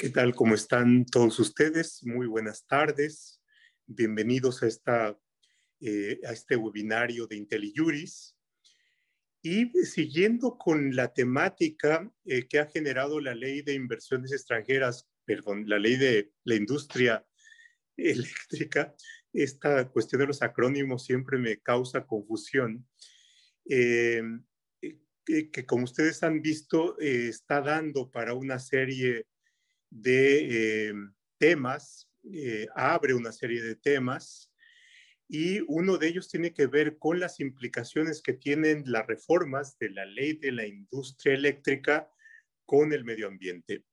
¿Qué tal? ¿Cómo están todos ustedes? Muy buenas tardes. Bienvenidos a, esta, eh, a este webinario de IntelliJuris. Y siguiendo con la temática eh, que ha generado la ley de inversiones extranjeras, perdón, la ley de la industria eléctrica, esta cuestión de los acrónimos siempre me causa confusión. Eh, que, como ustedes han visto, está dando para una serie de eh, temas, eh, abre una serie de temas y uno de ellos tiene que ver con las implicaciones que tienen las reformas de la ley de la industria eléctrica con el medio ambiente.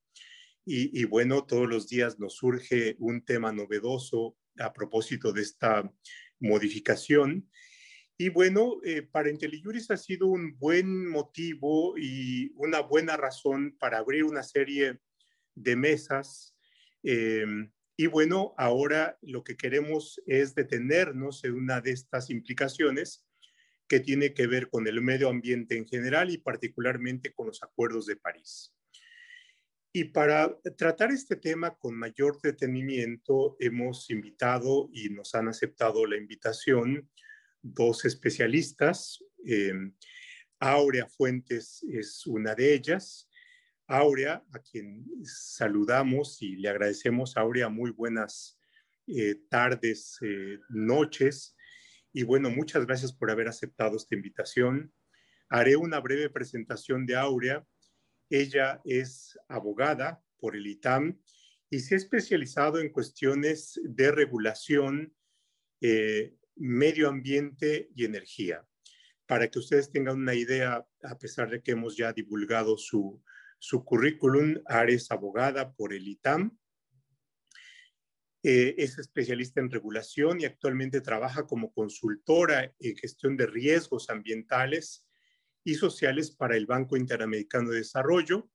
Y, bueno, todos los días nos surge un tema novedoso a propósito de esta modificación. Y bueno, eh, para IntelliJuris ha sido un buen motivo y una buena razón para abrir una serie de mesas. Em, y bueno, ahora lo que queremos es detenernos en una de estas implicaciones que tiene que ver con el medio ambiente en general y particularmente con los acuerdos de París. Y para tratar este tema con mayor detenimiento, hemos invitado y nos han aceptado la invitación dos especialistas. Em, Aurea Fuentes es una de ellas Aurea, a quien saludamos y le agradecemos. Aurea, muy buenas eh, tardes, eh, noches. Y bueno, muchas gracias por haber aceptado esta invitación. Haré una breve presentación de Aurea. Ella es abogada por el ITAM y se ha especializado en cuestiones de regulación, eh, medio ambiente y energía. Para que ustedes tengan una idea, a pesar de que hemos ya divulgado su, su currículum, Ares abogada por el ITAM. Eh, es especialista en regulación y actualmente trabaja como consultora en gestión de riesgos ambientales y sociales para el Banco Interamericano de Desarrollo.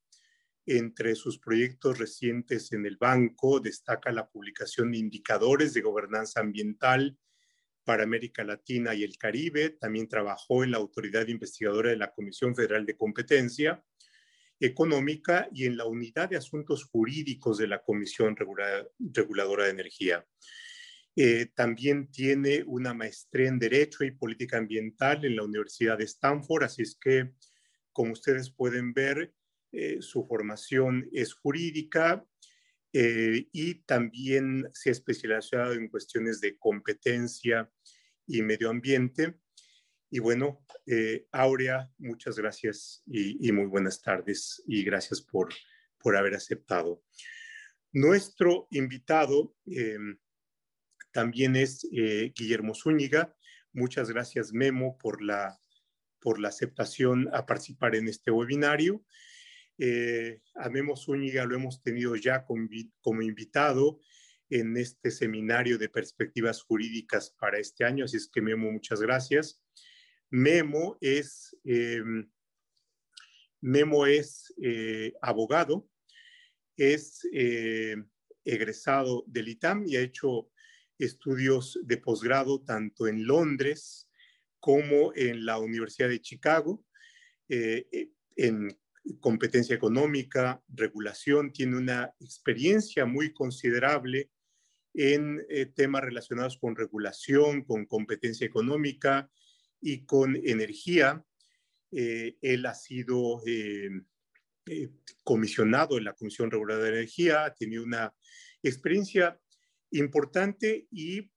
Entre sus proyectos recientes en el banco destaca la publicación de indicadores de gobernanza ambiental para América Latina y el Caribe. También trabajó en la Autoridad Investigadora de la Comisión Federal de Competencia Económica y en la Unidad de Asuntos Jurídicos de la Comisión Reguladora de Energía. Eh, también tiene una maestría en Derecho y Política Ambiental en la Universidad de Stanford, así es que, como ustedes pueden ver, eh, su formación es jurídica eh, y también se ha especializado en cuestiones de competencia y medio ambiente. Y bueno, eh, Aurea, muchas gracias y, muy buenas tardes y gracias por, por haber aceptado. Nuestro invitado em, también es eh, Guillermo Zúñiga. Muchas gracias, Memo, por la, por la aceptación a participar en este webinario. Eh, a Memo Zúñiga lo hemos tenido ya como invitado en este seminario de perspectivas jurídicas para este año, así es que Memo, muchas gracias. Memo es, em, Memo es eh, abogado, es eh, egresado del ITAM y ha hecho estudios de posgrado tanto en Londres como en la Universidad de Chicago, eh, en competencia económica, regulación, tiene una experiencia muy considerable en temas relacionados con regulación, con competencia económica, y con energía. Eh, él ha sido eh, eh, comisionado en la Comisión Reguladora de Energía, ha tenido una experiencia importante y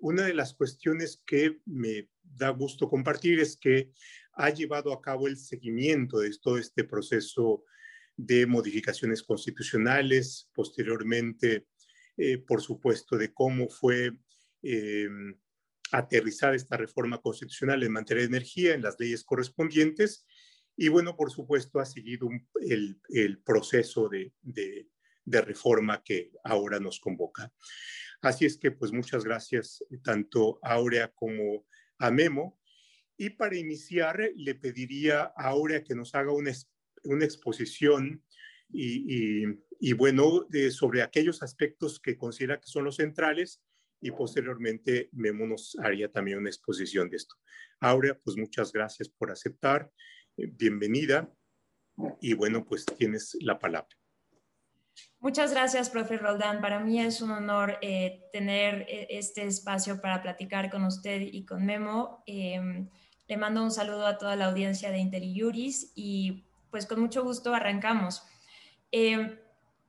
una de las cuestiones que me da gusto compartir es que ha llevado a cabo el seguimiento de todo este proceso de modificaciones constitucionales, posteriormente, por supuesto, de cómo fue aterrizar esta reforma constitucional en materia de energía en las leyes correspondientes. Y bueno, por supuesto, ha seguido el, el, proceso de, de, de, reforma que ahora nos convoca. Así es que, pues muchas gracias tanto a Aurea como a Memo. Y para iniciar, le pediría a Aurea que nos haga una, una exposición y, y, y bueno, de, sobre aquellos aspectos que considera que son los centrales y posteriormente Memo nos haría también una exposición de esto. Aurea, pues muchas gracias por aceptar. Eh, bienvenida. Y bueno, pues tienes la palabra. Muchas gracias, profe Roldán. Para mí es un honor eh, tener eh, este espacio para platicar con usted y con Memo. Em, le mando un saludo a toda la audiencia de IntelliJuris y pues con mucho gusto arrancamos. Em,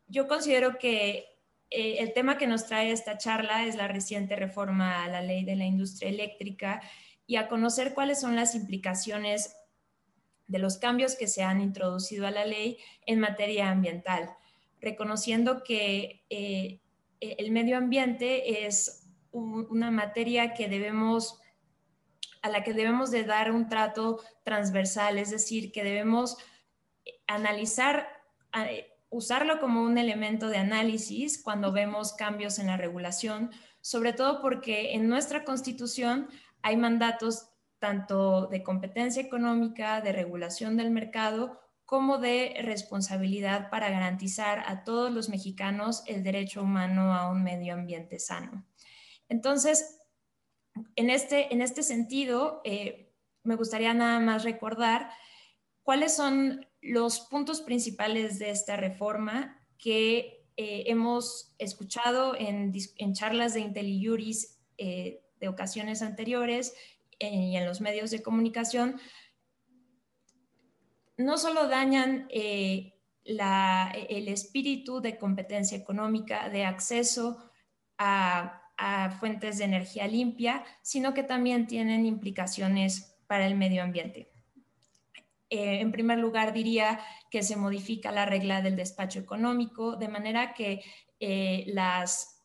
yo considero que eh, el tema que nos trae esta charla es la reciente reforma a la ley de la industria eléctrica y a conocer cuáles son las implicaciones de los cambios que se han introducido a la ley en materia ambiental, reconociendo que eh, el medio ambiente es una materia que debemos a la que debemos de dar un trato transversal, es decir, que debemos analizar, usarlo como un elemento de análisis cuando vemos cambios en la regulación, sobre todo porque en nuestra constitución hay mandatos tanto de competencia económica, de regulación del mercado, como de responsabilidad para garantizar a todos los mexicanos el derecho humano a un medio ambiente sano. Entonces, en este, en este sentido, eh, me gustaría nada más recordar cuáles son los puntos principales de esta reforma que eh, hemos escuchado en, charlas de IntelliJuris eh, de ocasiones anteriores y en los medios de comunicación, no solo dañan el espíritu de competencia económica, de acceso a fuentes de energía limpia, sino que también tienen implicaciones para el medio ambiente. Eh, en primer lugar, diría que se modifica la regla del despacho económico, de manera que eh, las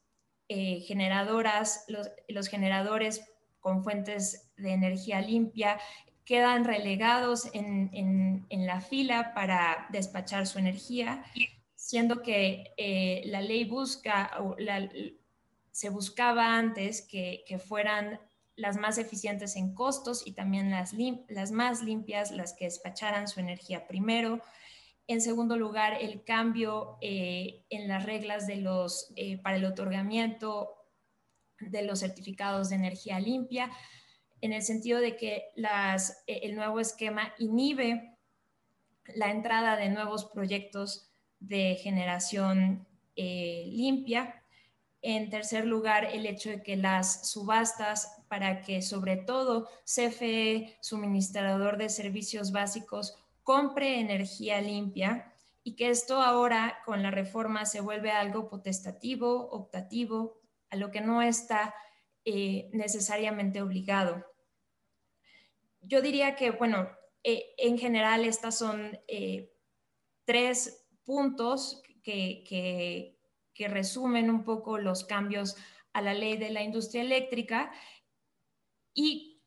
eh, generadoras, los, generadores con fuentes de energía limpia quedan relegados en, la fila para despachar su energía, siendo que la ley busca, la, se buscaba antes que, fueran las más eficientes en costos y también las, más limpias, las que despacharan su energía primero. En segundo lugar, el cambio eh, en las reglas eh, para el otorgamiento de los certificados de energía limpia, en el sentido de que eh, el nuevo esquema inhibe la entrada de nuevos proyectos de generación limpia en tercer lugar, el hecho de que las subastas para que sobre todo CFE, suministrador de servicios básicos, compre energía limpia y que esto ahora con la reforma se vuelve algo potestativo, optativo, a lo que no está eh, necesariamente obligado. Yo diría que, bueno, eh, en general estas son eh, tres puntos que resumen un poco los cambios a la ley de la industria eléctrica. Y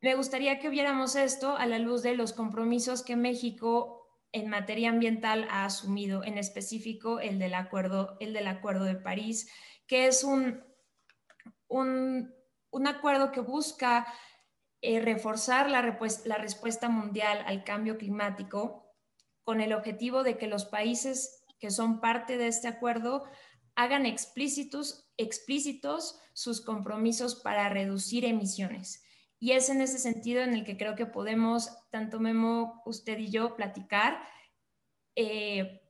me gustaría que viéramos esto a la luz de los compromisos que México en materia ambiental ha asumido, en específico el del acuerdo, el del acuerdo de París, que es un, un, acuerdo que busca eh, reforzar la, la respuesta mundial al cambio climático con el objetivo de que los países que son parte de este acuerdo hagan explícitos, explícitos sus compromisos para reducir emisiones. Y es en ese sentido en el que creo que podemos, tanto Memo, usted y yo, platicar eh,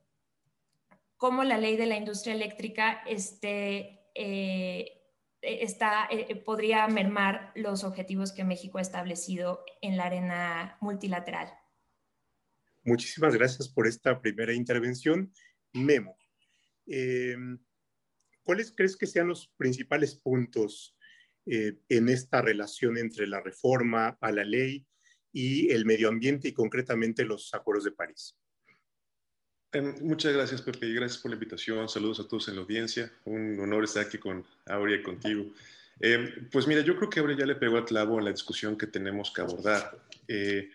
cómo la ley de la industria eléctrica este, eh, está, eh, podría mermar los objetivos que México ha establecido en la arena multilateral. Muchísimas gracias por esta primera intervención. Memo, em, ¿cuáles crees que sean los principales puntos eh, en esta relación entre la reforma a la ley y el medio ambiente y concretamente los acuerdos de París? Em, muchas gracias, Pepe, y gracias por la invitación. Saludos a todos en la audiencia. Un honor estar aquí con Aurea y contigo. Em, pues mira, yo creo que Aurea ya le pegó al clavo en la discusión que tenemos que abordar. Eh,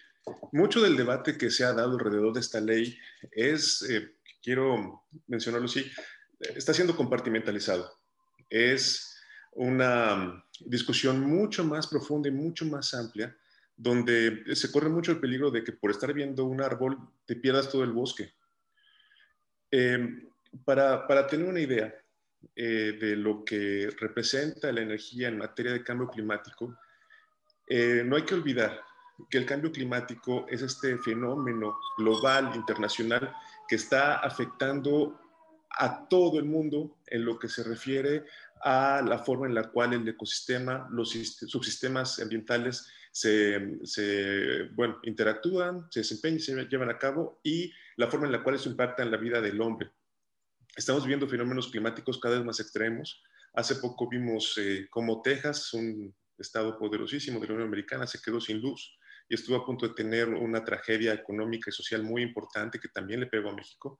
mucho del debate que se ha dado alrededor de esta ley es eh, quiero mencionarlo así, está siendo compartimentalizado. Es una discusión mucho más profunda y mucho más amplia, donde se corre mucho el peligro de que por estar viendo un árbol te pierdas todo el bosque. Em, para, para, tener una idea eh, de lo que representa la energía en materia de cambio climático, eh, no hay que olvidar que el cambio climático es este fenómeno global, internacional, que está afectando a todo el mundo en lo que se refiere a la forma en la cual el ecosistema, los subsistemas ambientales se, se, interactúan, se desempeñan, se llevan a cabo y la forma en la cual eso impacta en la vida del hombre. Estamos viviendo fenómenos climáticos cada vez más extremos. Hace poco vimos eh, cómo Texas, un estado poderosísimo de la Unión Americana, se quedó sin luz y estuvo a punto de tener una tragedia económica y social muy importante que también le pegó a México.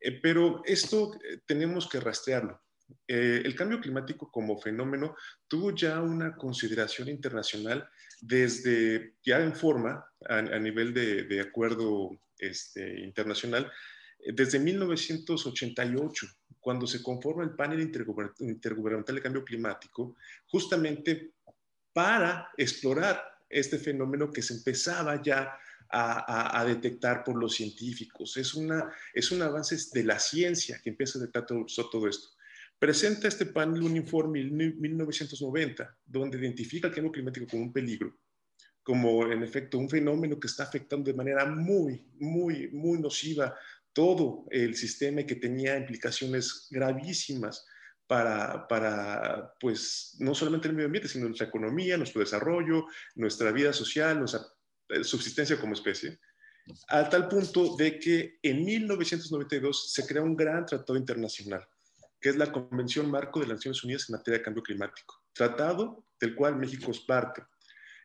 Eh, pero esto eh, tenemos que rastrearlo. Eh, el cambio climático como fenómeno tuvo ya una consideración internacional desde ya en forma a, nivel de, acuerdo este, internacional desde 1988, cuando se conforma el panel intergubernamental de cambio climático, justamente para explorar este fenómeno que se empezaba ya a, detectar por los científicos. Es, una, es un avance de la ciencia que empieza a detectar todo, esto. Presenta este panel un informe en 1990, donde identifica el cambio climático como un peligro, como en efecto un fenómeno que está afectando de manera muy, muy, muy nociva todo el sistema y que tenía implicaciones gravísimas para, para, pues, no solamente el medio ambiente, sino nuestra economía, nuestro desarrollo, nuestra vida social, nuestra eh, subsistencia como especie, a tal punto de que en 1992 se crea un gran tratado internacional, que es la Convención Marco de las Naciones Unidas en materia de cambio climático, tratado del cual México es parte.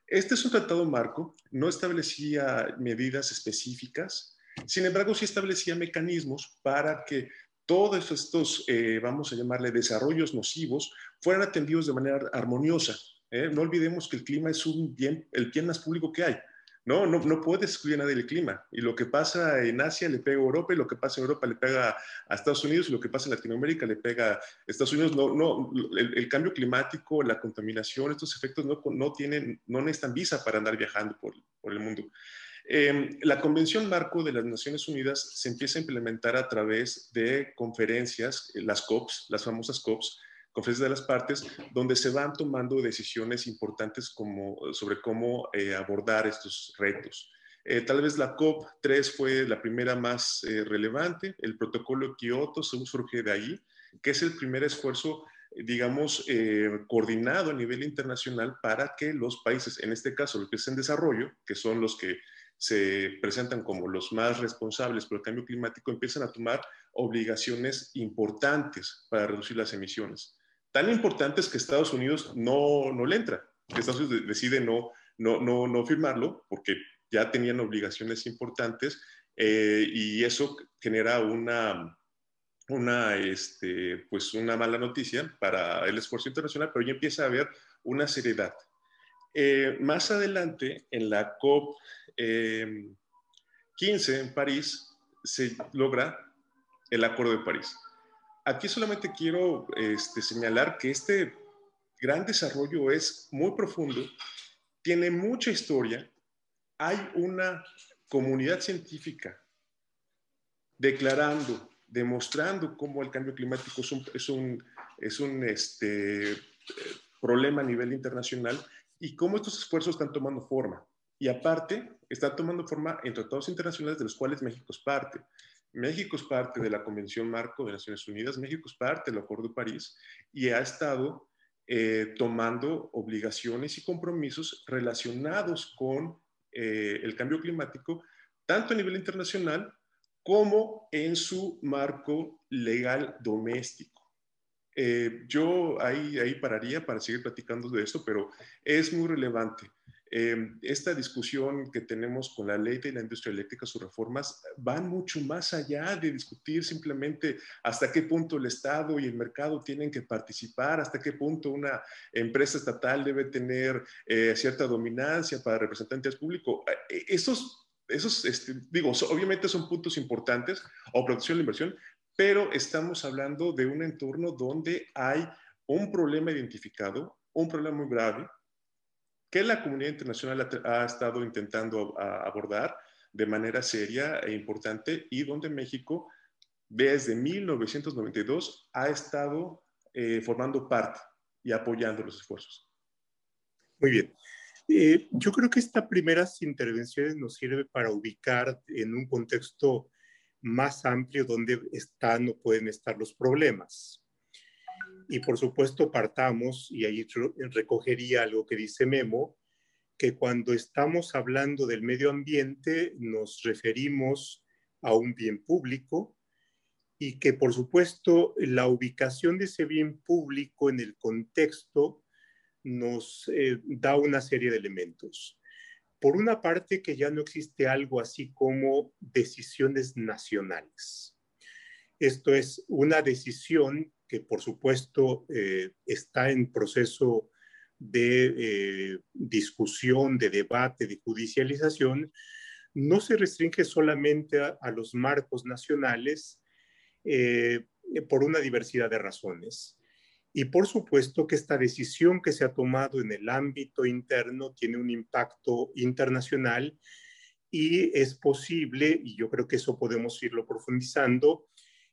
Este es un tratado marco, no establecía medidas específicas, sin embargo sí establecía mecanismos para que todos estos, eh, vamos a llamarle desarrollos nocivos, fueran atendidos de manera armoniosa. ¿eh? No olvidemos que el clima es un bien, el bien más público que hay. No, no, no puedes excluir a nadie del clima. Y lo que pasa en Asia le pega a Europa, y lo que pasa en Europa le pega a Estados Unidos, y lo que pasa en Latinoamérica le pega a Estados Unidos. No, no, el, cambio climático, la contaminación, estos efectos no, no, tienen, no necesitan visa para andar viajando por, por el mundo. Em, la Convención Marco de las Naciones Unidas se empieza a implementar a través de conferencias, eh, las COPs, las famosas COPs, conferencias de las partes, donde se van tomando decisiones importantes como, sobre cómo eh, abordar estos retos. Eh, tal vez la COP3 fue la primera más relevante, el protocolo de Kioto surge de ahí, que es el primer esfuerzo digamos, coordinado a nivel internacional para que los países, en este caso los países en desarrollo, que son los que se presentan como los más responsables por el cambio climático, empiezan a tomar obligaciones importantes para reducir las emisiones. Tan importantes que Estados Unidos no, no le entra, que Estados Unidos decide no, no, no, no firmarlo porque ya tenían obligaciones importantes eh, y eso genera una, una, este, pues una mala noticia para el esfuerzo internacional, pero ya empieza a haber una seriedad. Eh, más adelante, en la COP 15 en París, se logra el Acuerdo de París. Aquí solamente quiero este, señalar que este gran desarrollo es muy profundo, tiene mucha historia, hay una comunidad científica declarando, demostrando cómo el cambio climático es un, es un, es un este, problema a nivel internacional y cómo estos esfuerzos están tomando forma. Y aparte, está tomando forma en tratados internacionales de los cuales México es parte. México es parte de la Convención Marco de Naciones Unidas, México es parte del Acuerdo de París y ha estado eh, tomando obligaciones y compromisos relacionados con eh, el cambio climático, tanto a nivel internacional como en su marco legal doméstico. Eh, yo ahí, ahí pararía para seguir platicando de esto, pero es muy relevante. Em, esta discusión que tenemos con la ley de la industria eléctrica, sus reformas, van mucho más allá de discutir simplemente hasta qué punto el Estado y el mercado tienen que participar, hasta qué punto una empresa estatal debe tener eh, cierta dominancia para representantes públicos. Eh, esos, esos este, digo, obviamente son puntos importantes, o producción de inversión, pero estamos hablando de un entorno donde hay un problema identificado, un problema muy grave, que la comunidad internacional ha, estado intentando abordar de manera seria e importante y donde México desde 1992 ha estado eh, formando parte y apoyando los esfuerzos. Muy bien. Eh, yo creo que estas primeras intervenciones nos sirve para ubicar en un contexto más amplio donde están o pueden estar los problemas. Y por supuesto partamos, y ahí recogería algo que dice Memo, que cuando estamos hablando del medio ambiente nos referimos a un bien público y que por supuesto la ubicación de ese bien público en el contexto nos eh, da una serie de elementos. Por una parte, que ya no existe algo así como decisiones nacionales. Esto es una decisión que por supuesto eh, está en proceso de eh, discusión, de debate, de judicialización, no se restringe solamente a, los marcos nacionales eh, por una diversidad de razones. Y por supuesto que esta decisión que se ha tomado en el ámbito interno tiene un impacto internacional y es posible, y yo creo que eso podemos irlo profundizando,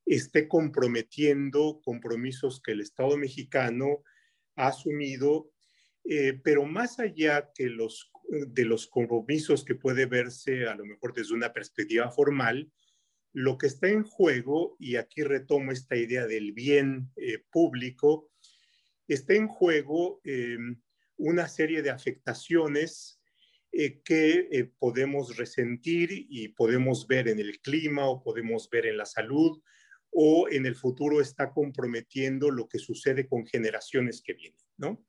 esté comprometiendo compromisos que el Estado mexicano ha asumido, eh, pero más allá que los, de los compromisos que puede verse a lo mejor desde una perspectiva formal, lo que está en juego, y aquí retomo esta idea del bien eh, público, está en juego eh, una serie de afectaciones que podemos resentir y podemos ver en el clima o podemos ver en la salud o en el futuro está comprometiendo lo que sucede con generaciones que vienen, ¿no?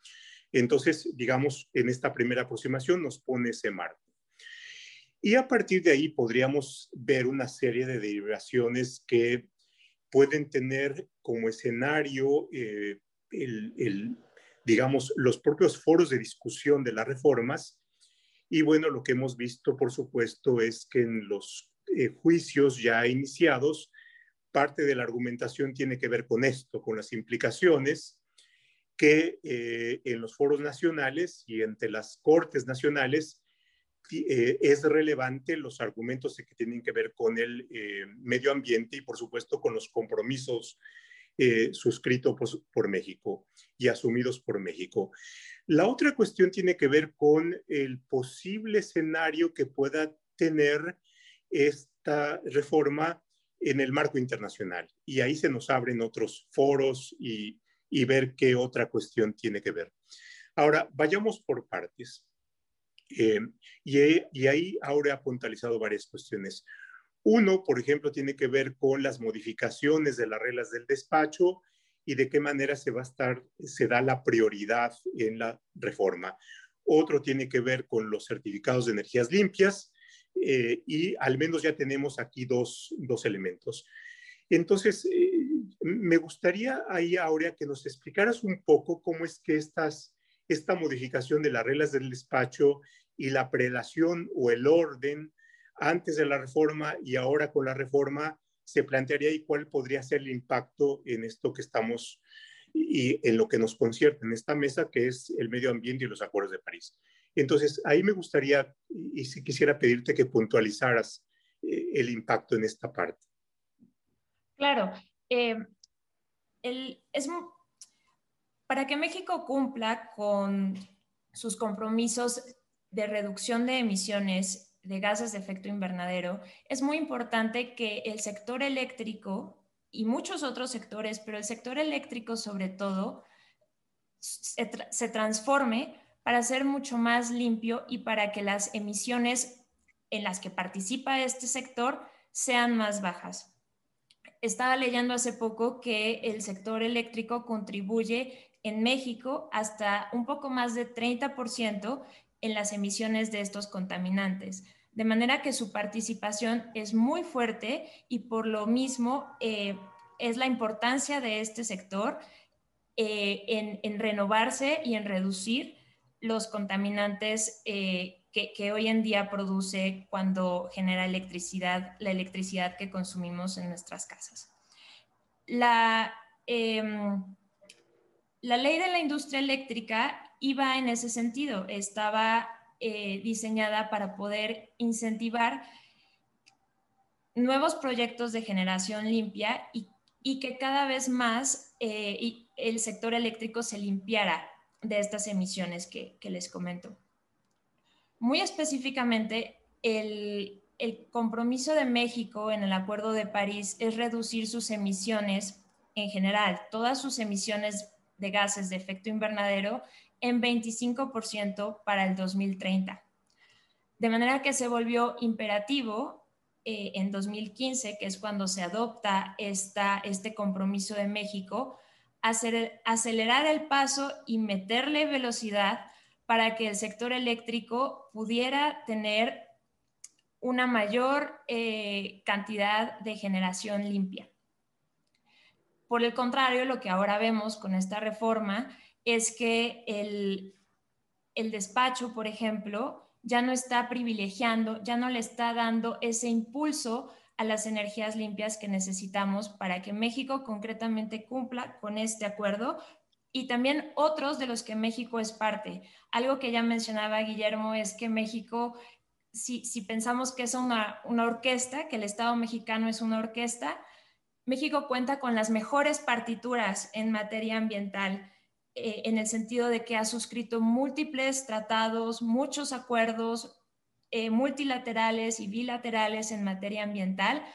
Entonces, digamos, en esta primera aproximación nos pone ese marco. Y a partir de ahí podríamos ver una serie de derivaciones que pueden tener como escenario eh, el, digamos, los propios foros de discusión de las reformas. Y bueno, lo que hemos visto, por supuesto, es que en los eh, juicios ya iniciados, parte de la argumentación tiene que ver con esto, con las implicaciones que eh, en los foros nacionales y entre las cortes nacionales eh, es relevante los argumentos que tienen que ver con el eh, medio ambiente y por supuesto con los compromisos suscritos por, por, México y asumidos por México. La otra cuestión tiene que ver con el posible escenario que pueda tener esta reforma en el marco internacional. Y ahí se nos abren otros foros y, ver qué otra cuestión tiene que ver. Ahora, vayamos por partes. Eh, y, ahí ahora ha puntualizado varias cuestiones. Uno, por ejemplo, tiene que ver con las modificaciones de las reglas del despacho y de qué manera se va a estar, se da la prioridad en la reforma. Otro tiene que ver con los certificados de energías limpias eh, y al menos ya tenemos aquí dos, dos elementos. Entonces, eh, me gustaría ahí, Aurea, que nos explicaras un poco cómo es que estas, esta modificación de las reglas del despacho y la prelación o el orden antes de la reforma y ahora con la reforma se plantearía y cuál podría ser el impacto en esto que estamos y en lo que nos concierne en esta mesa, que es el medio ambiente y los acuerdos de París. Entonces, ahí me gustaría, y si quisiera pedirte que puntualizaras eh, el impacto en esta parte. Claro. Eh, es, para que México cumpla con sus compromisos de reducción de emisiones de gases de efecto invernadero, es muy importante que el sector eléctrico y muchos otros sectores, pero el sector eléctrico sobre todo, se, transforme para ser mucho más limpio y para que las emisiones en las que participa este sector sean más bajas. Estaba leyendo hace poco que el sector eléctrico contribuye en México hasta un poco más de 30% en las emisiones de estos contaminantes. De manera que su participación es muy fuerte y por lo mismo eh, es la importancia de este sector eh, en, en, renovarse y en reducir los contaminantes eh, que, hoy en día produce cuando genera electricidad, la electricidad que consumimos en nuestras casas. La, em, la ley de la industria eléctrica iba en ese sentido, estaba eh, diseñada para poder incentivar nuevos proyectos de generación limpia y, que cada vez más eh, el sector eléctrico se limpiara de estas emisiones que, les comento. Muy específicamente, el, el compromiso de México en el Acuerdo de París es reducir sus emisiones en general, todas sus emisiones de gases de efecto invernadero en 25% para el 2030. De manera que se volvió imperativo eh, en 2015, que es cuando se adopta esta, este compromiso de México, hacer, acelerar el paso y meterle velocidad para que el sector eléctrico pudiera tener una mayor eh, cantidad de generación limpia. Por el contrario, lo que ahora vemos con esta reforma es que el, el despacho, por ejemplo, ya no está privilegiando, ya no le está dando ese impulso a las energías limpias que necesitamos para que México concretamente cumpla con este acuerdo y también otros de los que México es parte. Algo que ya mencionaba Guillermo es que México, si, pensamos que es una, una orquesta, que el Estado mexicano es una orquesta, México cuenta con las mejores partituras en materia ambiental eh, en el sentido de que ha suscrito múltiples tratados, muchos acuerdos eh, multilaterales y bilaterales en materia ambiental,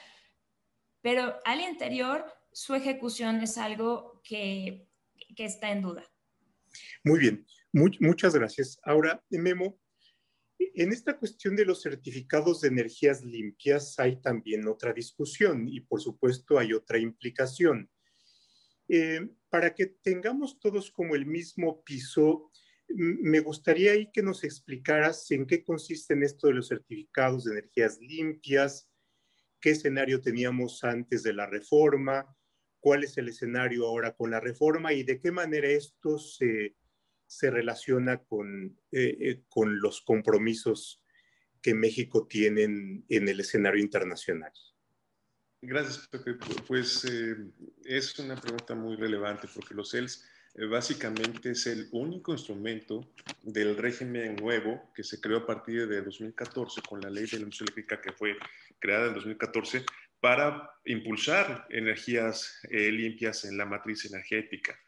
pero al interior su ejecución es algo que, está en duda. Muy bien, muchas gracias. Ahora, Memo, en esta cuestión de los certificados de energías limpias hay también otra discusión y por supuesto hay otra implicación. Eh, para que tengamos todos como el mismo piso, me gustaría ahí que nos explicaras en qué consiste esto de los certificados de energías limpias, qué escenario teníamos antes de la reforma, cuál es el escenario ahora con la reforma y de qué manera esto se, relaciona con, eh, eh, con los compromisos que México tiene en el escenario internacional. Gracias, Pepe. Pues eh, es una pregunta muy relevante porque los CELS eh, básicamente es el único instrumento del régimen nuevo que se creó a partir de 2014 con la ley de la eléctrica que fue creada en 2014 para impulsar energías eh, limpias en la matriz energética.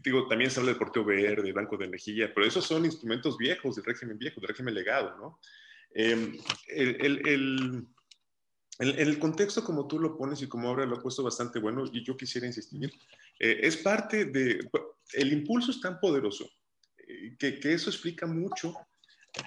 Digo, también se habla del porteo verde, banco de energía, pero esos son instrumentos viejos del régimen viejo, del régimen legado, ¿no? el, el en, el contexto como tú lo pones y como ahora lo ha puesto bastante bueno, y yo quisiera insistir, eh, es parte de, el impulso es tan poderoso eh, que, que, eso explica mucho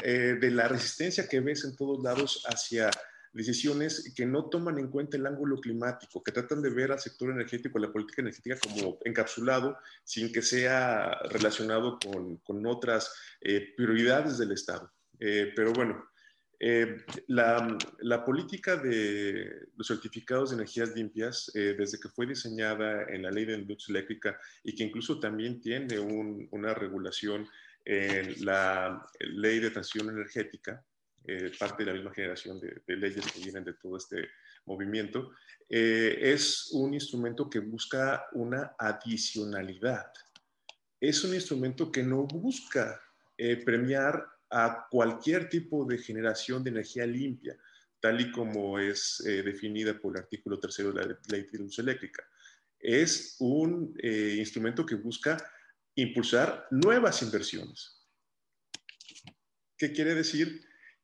eh, de la resistencia que ves en todos lados hacia decisiones que no toman en cuenta el ángulo climático, que tratan de ver al sector energético, la política energética como encapsulado, sin que sea relacionado con, otras prioridades del Estado. pero bueno, eh, la, política de los certificados de energías limpias, eh, desde que fue diseñada en la ley de industria eléctrica y que incluso también tiene una regulación en la ley de transición energética, eh, parte de la misma generación de, leyes que vienen de todo este movimiento, es un instrumento que busca una adicionalidad. Es un instrumento que no busca premiar a cualquier tipo de generación de energía limpia, tal y como es eh, definida por el artículo tercero de la Ley de Luz Eléctrica. Es un eh, instrumento que busca impulsar nuevas inversiones. ¿Qué quiere decir?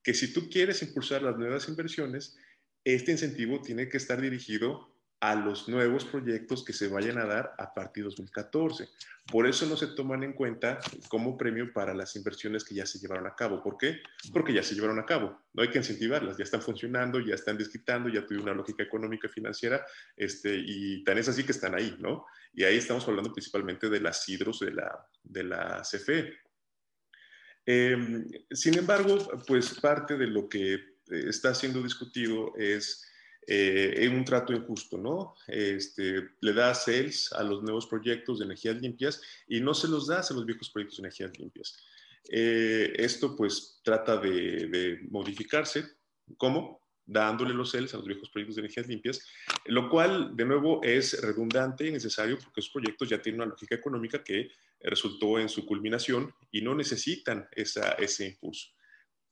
Que si tú quieres impulsar las nuevas inversiones, este incentivo tiene que estar dirigido a los nuevos proyectos que se vayan a dar a partir de 2014. Por eso no se toman en cuenta como premio para las inversiones que ya se llevaron a cabo. ¿Por qué? Porque ya se llevaron a cabo. No hay que incentivarlas, ya están funcionando, ya están desquitando, ya tuvieron una lógica económica y financiera, este, y tan es así que están ahí, ¿no? Y ahí estamos hablando principalmente de las hidros de la, de la CFE. Em, sin embargo, pues parte de lo que eh, está siendo discutido es eh, un trato injusto, ¿no? Este, le da sales a los nuevos proyectos de energías limpias y no se los da a los viejos proyectos de energías limpias. Eh, esto pues trata de, modificarse. ¿Cómo? Dándole los sales a los viejos proyectos de energías limpias, lo cual de nuevo es redundante y necesario porque esos proyectos ya tienen una lógica económica que resultó en su culminación y no necesitan esa, ese impulso.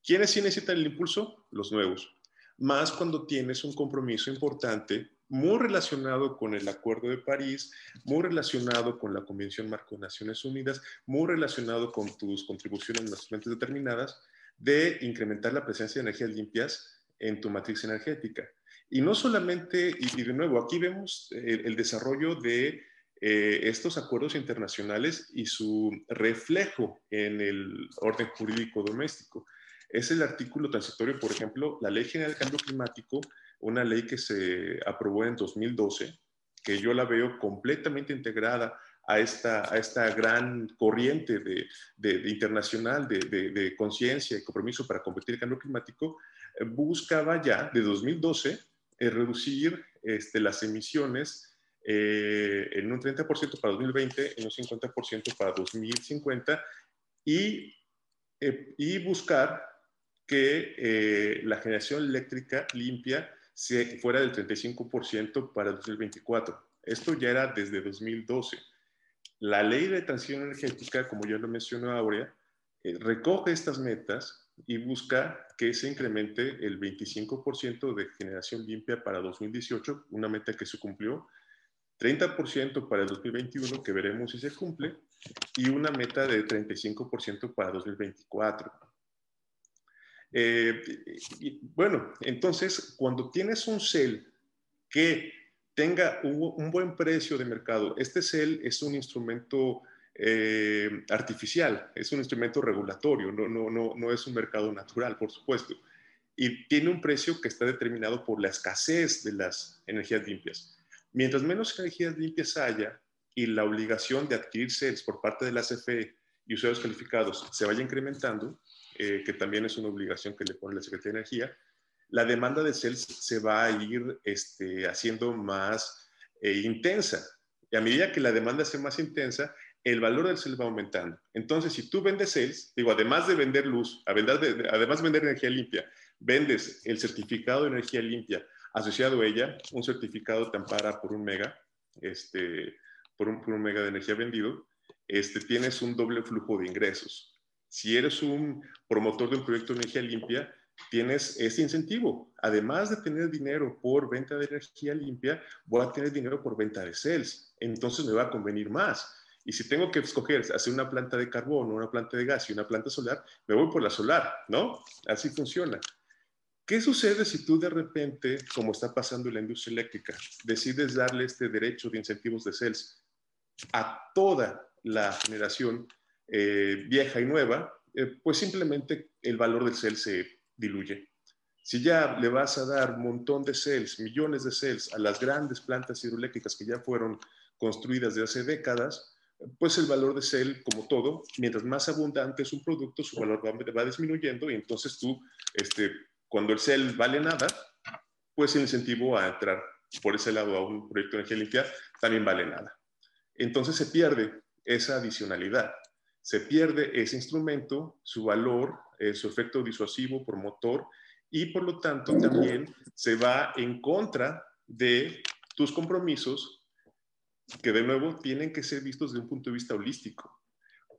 ¿Quiénes sí necesitan el impulso? Los nuevos más cuando tienes un compromiso importante muy relacionado con el Acuerdo de París, muy relacionado con la Convención Marco de Naciones Unidas, muy relacionado con tus contribuciones en las fuentes determinadas, de incrementar la presencia de energías limpias en tu matriz energética. Y no solamente, y, de nuevo, aquí vemos el, desarrollo de eh, estos acuerdos internacionales y su reflejo en el orden jurídico doméstico. Es el artículo transitorio, por ejemplo, la Ley General de Cambio Climático, una ley que se aprobó en 2012, que yo la veo completamente integrada a esta, a esta gran corriente de, de, internacional de, de conciencia y compromiso para combatir el cambio climático, eh, buscaba ya de 2012 eh, reducir este, las emisiones eh, en un 30% para 2020, en un 50% para 2050 y, y buscar que la generación eléctrica limpia fuera del 35% para 2024. Esto ya era desde 2012. La ley de transición energética, como ya lo mencionó Aurea, eh, recoge estas metas y busca que se incremente el 25% de generación limpia para 2018, una meta que se cumplió, 30% para el 2021, que veremos si se cumple, y una meta de 35% para 2024. Eh, bueno, entonces, cuando tienes un CEL que tenga un, buen precio de mercado. Este CEL es un instrumento eh, artificial, es un instrumento regulatorio, no, no, no, no es un mercado natural, por supuesto. Y tiene un precio que está determinado por la escasez de las energías limpias. Mientras menos energías limpias haya y la obligación de adquirir CELs por parte de la CFE y usuarios calificados se vaya incrementando, eh, que también es una obligación que le pone la Secretaría de Energía, la demanda de CELS se va a ir este, haciendo más eh, intensa. Y a medida que la demanda sea más intensa, el valor del CEL va aumentando. Entonces, si tú vendes CELS, digo, además de vender luz, además de vender energía limpia, vendes el certificado de energía limpia asociado a ella, un certificado te ampara por un mega, este, por, un, mega de energía vendido, este, tienes un doble flujo de ingresos. Si eres un promotor de un proyecto de energía limpia, tienes ese incentivo. Además de tener dinero por venta de energía limpia, voy a tener dinero por venta de cells. Entonces me va a convenir más. Y si tengo que escoger hacer una planta de carbón, una planta de gas y una planta solar, me voy por la solar, ¿no? Así funciona. ¿Qué sucede si tú de repente, como está pasando en la industria eléctrica, decides darle este derecho de incentivos de cells a toda la generación eh, vieja y nueva? Eh, pues simplemente el valor del cel se diluye. Si ya le vas a dar un montón de cells, millones de cells a las grandes plantas hidroeléctricas que ya fueron construidas de hace décadas, pues el valor de cell, como todo, mientras más abundante es un producto, su valor va, disminuyendo y entonces tú, este, cuando el cell vale nada, pues el incentivo a entrar por ese lado a un proyecto de energía limpia también vale nada. Entonces se pierde esa adicionalidad, se pierde ese instrumento, su valor eh, su efecto disuasivo, promotor, y por lo tanto también se va en contra de tus compromisos que de nuevo tienen que ser vistos desde un punto de vista holístico.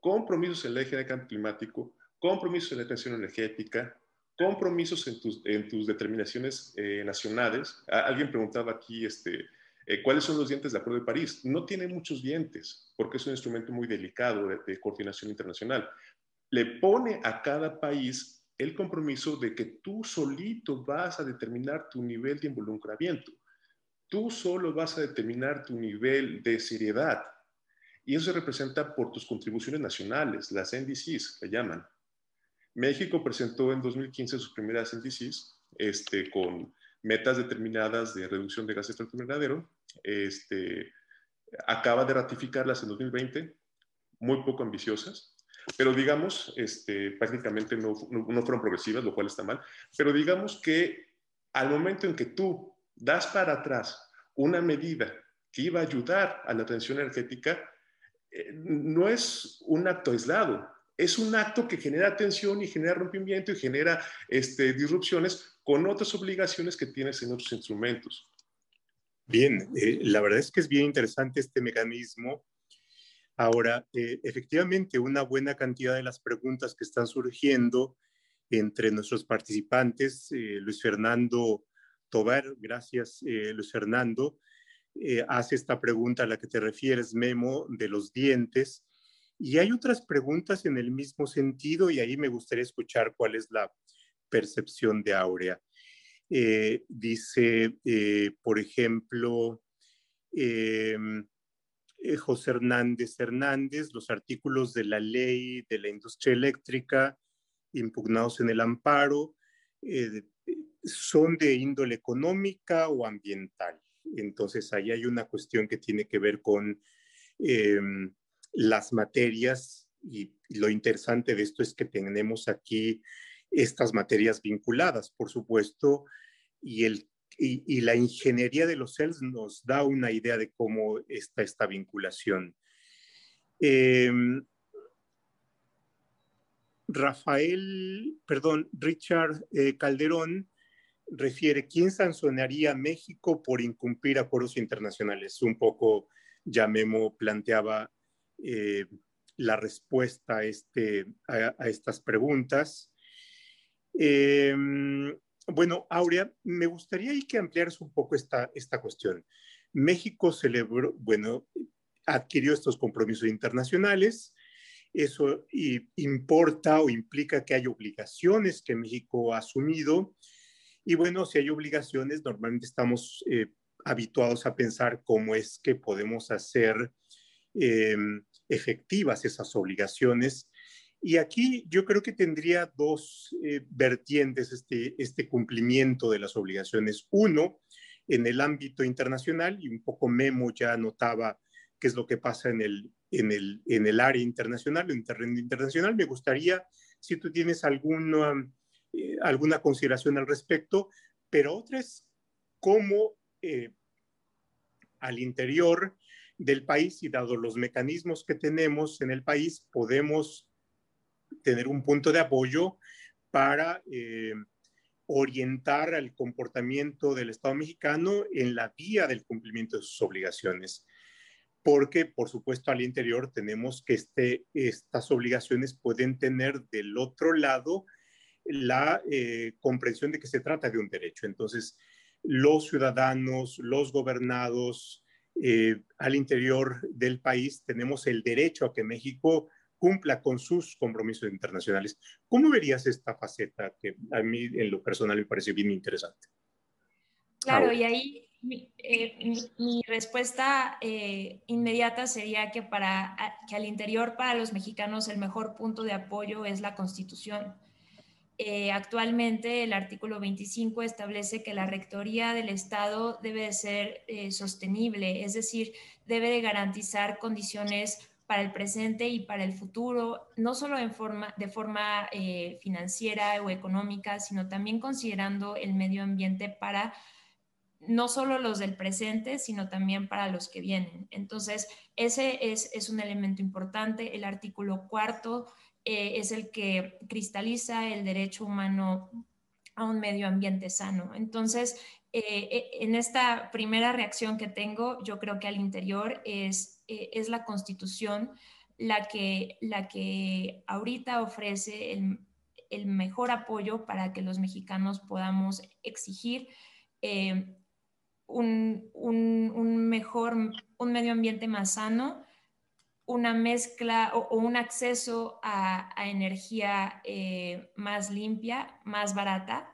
Compromisos en la eje de cambio climático, compromisos en la atención energética, compromisos en tus, en tus determinaciones eh, nacionales. alguien preguntaba aquí, este, eh, ¿cuáles son los dientes de Acuerdo de París? No tiene muchos dientes, porque es un instrumento muy delicado de coordinación internacional, le pone a cada país el compromiso de que tú solito vas a determinar tu nivel de involucramiento. Tú solo vas a determinar tu nivel de seriedad. Y eso se representa por tus contribuciones nacionales, las NDCs, que llaman. México presentó en 2015 sus primeras NDCs este, con metas determinadas de reducción de gases de efecto invernadero. Este, acaba de ratificarlas en 2020, muy poco ambiciosas pero digamos, este, prácticamente no, no, fueron progresivas, lo cual está mal, pero digamos que al momento en que tú das para atrás una medida que iba a ayudar a la transición energética, eh, no es un acto aislado, es un acto que genera tensión y genera rompimiento y genera este, disrupciones con otras obligaciones que tienes en otros instrumentos. Bien, eh, la verdad es que es bien interesante este mecanismo Ahora, eh, efectivamente, una buena cantidad de las preguntas que están surgiendo entre nuestros participantes, Luis Fernando Tobar, gracias eh, Luis Fernando, hace esta pregunta a la que te refieres, Memo, de los dientes. Y hay otras preguntas en el mismo sentido y ahí me gustaría escuchar cuál es la percepción de Aurea. Eh, dice, eh, por ejemplo, em, José Hernández Hernández, los artículos de la ley de la industria eléctrica impugnados en el amparo son de índole económica o ambiental. Entonces, ahí hay una cuestión que tiene que ver con em, las materias y, lo interesante de esto es que tenemos aquí estas materias vinculadas, por supuesto, y, el, y, la ingeniería de los cells nos da una idea de cómo está esta vinculación. Em, Rafael, perdón, Richard eh, Calderón refiere, ¿quién sancionaría a México por incumplir acuerdos internacionales? Un poco ya Memo planteaba eh, la respuesta a, este, estas preguntas. Em, bueno, Aurea, me gustaría que ampliaras un poco esta, esta cuestión. México celebró, bueno, adquirió estos compromisos internacionales. Eso importa o implica que hay obligaciones que México ha asumido y bueno, si hay obligaciones, normalmente estamos eh, habituados a pensar cómo es que podemos hacer em, efectivas esas obligaciones. Y aquí yo creo que tendría dos eh, vertientes este, este cumplimiento de las obligaciones. Uno, en el ámbito internacional, y un poco Memo ya notaba qué es lo que pasa en el, en el, en el área internacional, en el terreno internacional. Me gustaría, si tú tienes alguna eh, alguna consideración al respecto, pero otra es cómo eh, al interior del país y dado los mecanismos que tenemos en el país, podemos tener un punto de apoyo para eh, orientar al comportamiento del Estado mexicano en la vía del cumplimiento de sus obligaciones. Porque, por supuesto, al interior tenemos que este, estas obligaciones pueden tener del otro lado la eh, comprensión de que se trata de un derecho. Entonces, los ciudadanos, los gobernados eh, al interior del país tenemos el derecho a que México cumpla con sus compromisos internacionales. ¿Cómo verías esta faceta que a mí en lo personal me parece bien interesante? Claro, y ahí mi, eh, respuesta inmediata sería que para que al interior para los mexicanos el mejor punto de apoyo es la Constitución. Eh, actualmente el artículo 25 establece que la rectoría del Estado debe de ser eh, sostenible, es decir, debe de garantizar condiciones para el presente y para el futuro, no solo en forma, de forma eh, financiera o económica, sino también considerando el medio ambiente para no solo los del presente, sino también para los que vienen. Entonces, ese es, es un elemento importante. El artículo cuarto eh, es el que cristaliza el derecho humano a un medio ambiente sano. Entonces, eh, eh, en esta primera reacción que tengo, yo creo que al interior es, es la constitución la que, la que ahorita ofrece el, el mejor apoyo para que los mexicanos podamos exigir un, un, un, mejor, un medio ambiente más sano una mezcla o, un acceso a, energía eh, más limpia, más barata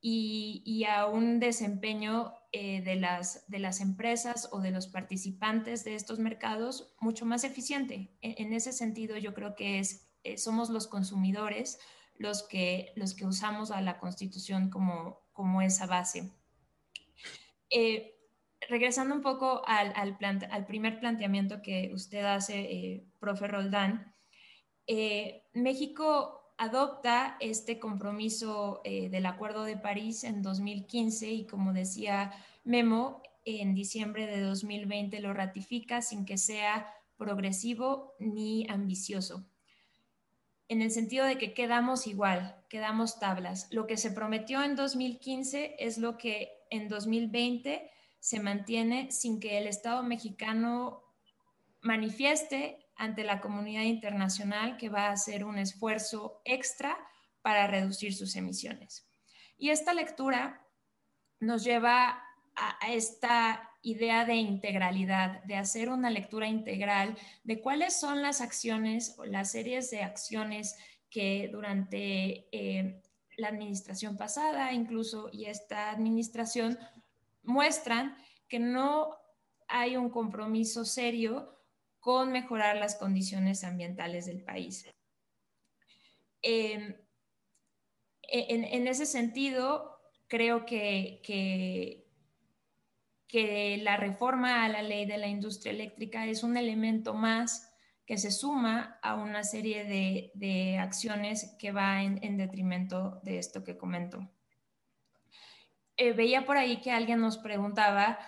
y, a un desempeño eh, de, las, de las empresas o de los participantes de estos mercados mucho más eficiente. En, ese sentido, yo creo que es, eh, somos los consumidores los que, los que usamos a la Constitución como, como esa base regresando un poco al, primer planteamiento que usted hace, eh, profe Roldán, eh, México adopta este compromiso eh, del Acuerdo de París en 2015 y como decía Memo, en diciembre de 2020 lo ratifica sin que sea progresivo ni ambicioso. En el sentido de que quedamos igual, quedamos tablas. Lo que se prometió en 2015 es lo que en 2020 se mantiene sin que el Estado mexicano manifieste ante la comunidad internacional que va a hacer un esfuerzo extra para reducir sus emisiones. Y esta lectura nos lleva a, esta idea de integralidad, de hacer una lectura integral de cuáles son las acciones o las series de acciones que durante eh, la administración pasada incluso y esta administración muestran que no hay un compromiso serio con mejorar las condiciones ambientales del país. Em, e, en, ese sentido, creo que, que, la reforma a la ley de la industria eléctrica es un elemento más que se suma a una serie de, acciones que va en, detrimento de esto que comento. Eh, veía por ahí que alguien nos preguntaba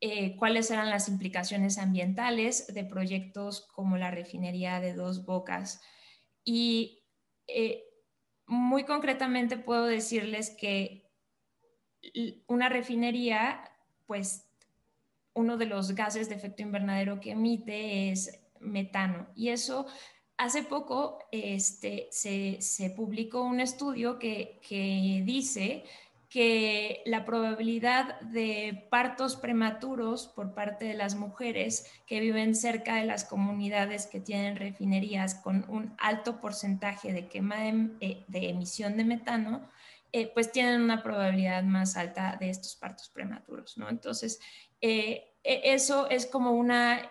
eh, cuáles eran las implicaciones ambientales de proyectos como la refinería de Dos Bocas. Y eh, muy concretamente puedo decirles que una refinería, pues uno de los gases de efecto invernadero que emite es metano. Y eso, hace poco este, se, publicó un estudio que, que dice que la probabilidad de partos prematuros por parte de las mujeres que viven cerca de las comunidades que tienen refinerías con un alto porcentaje de quema de, eh, emisión de metano, eh, pues tienen una probabilidad más alta de estos partos prematuros, ¿no? Entonces, eh, e, eso es como una,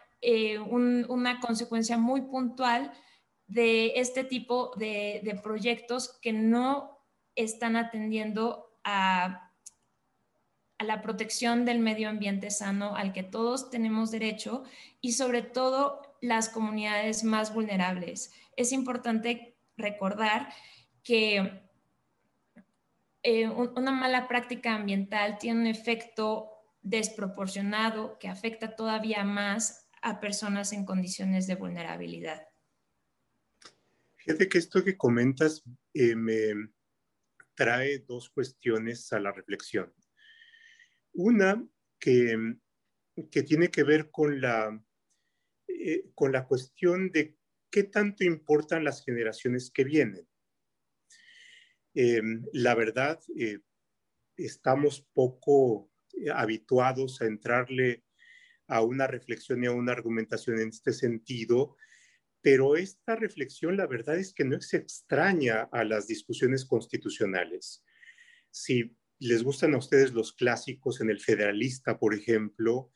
una consecuencia muy puntual de este tipo de, de proyectos que no están atendiendo a, la protección del medio ambiente sano al que todos tenemos derecho y sobre todo las comunidades más vulnerables. Es importante recordar que eh, una mala práctica ambiental tiene un efecto desproporcionado que afecta todavía más a personas en condiciones de vulnerabilidad. Fíjate que esto que comentas eh, me, trae dos cuestiones a la reflexión. Una que, que tiene que ver con la, eh, con la cuestión de qué tanto importan las generaciones que vienen. Em, la verdad, eh, estamos poco eh, habituados a entrarle a una reflexión y a una argumentación en este sentido, pero esta reflexión, la verdad es que no es extraña a las discusiones constitucionales. Si les gustan a ustedes los clásicos en el Federalista, por ejemplo,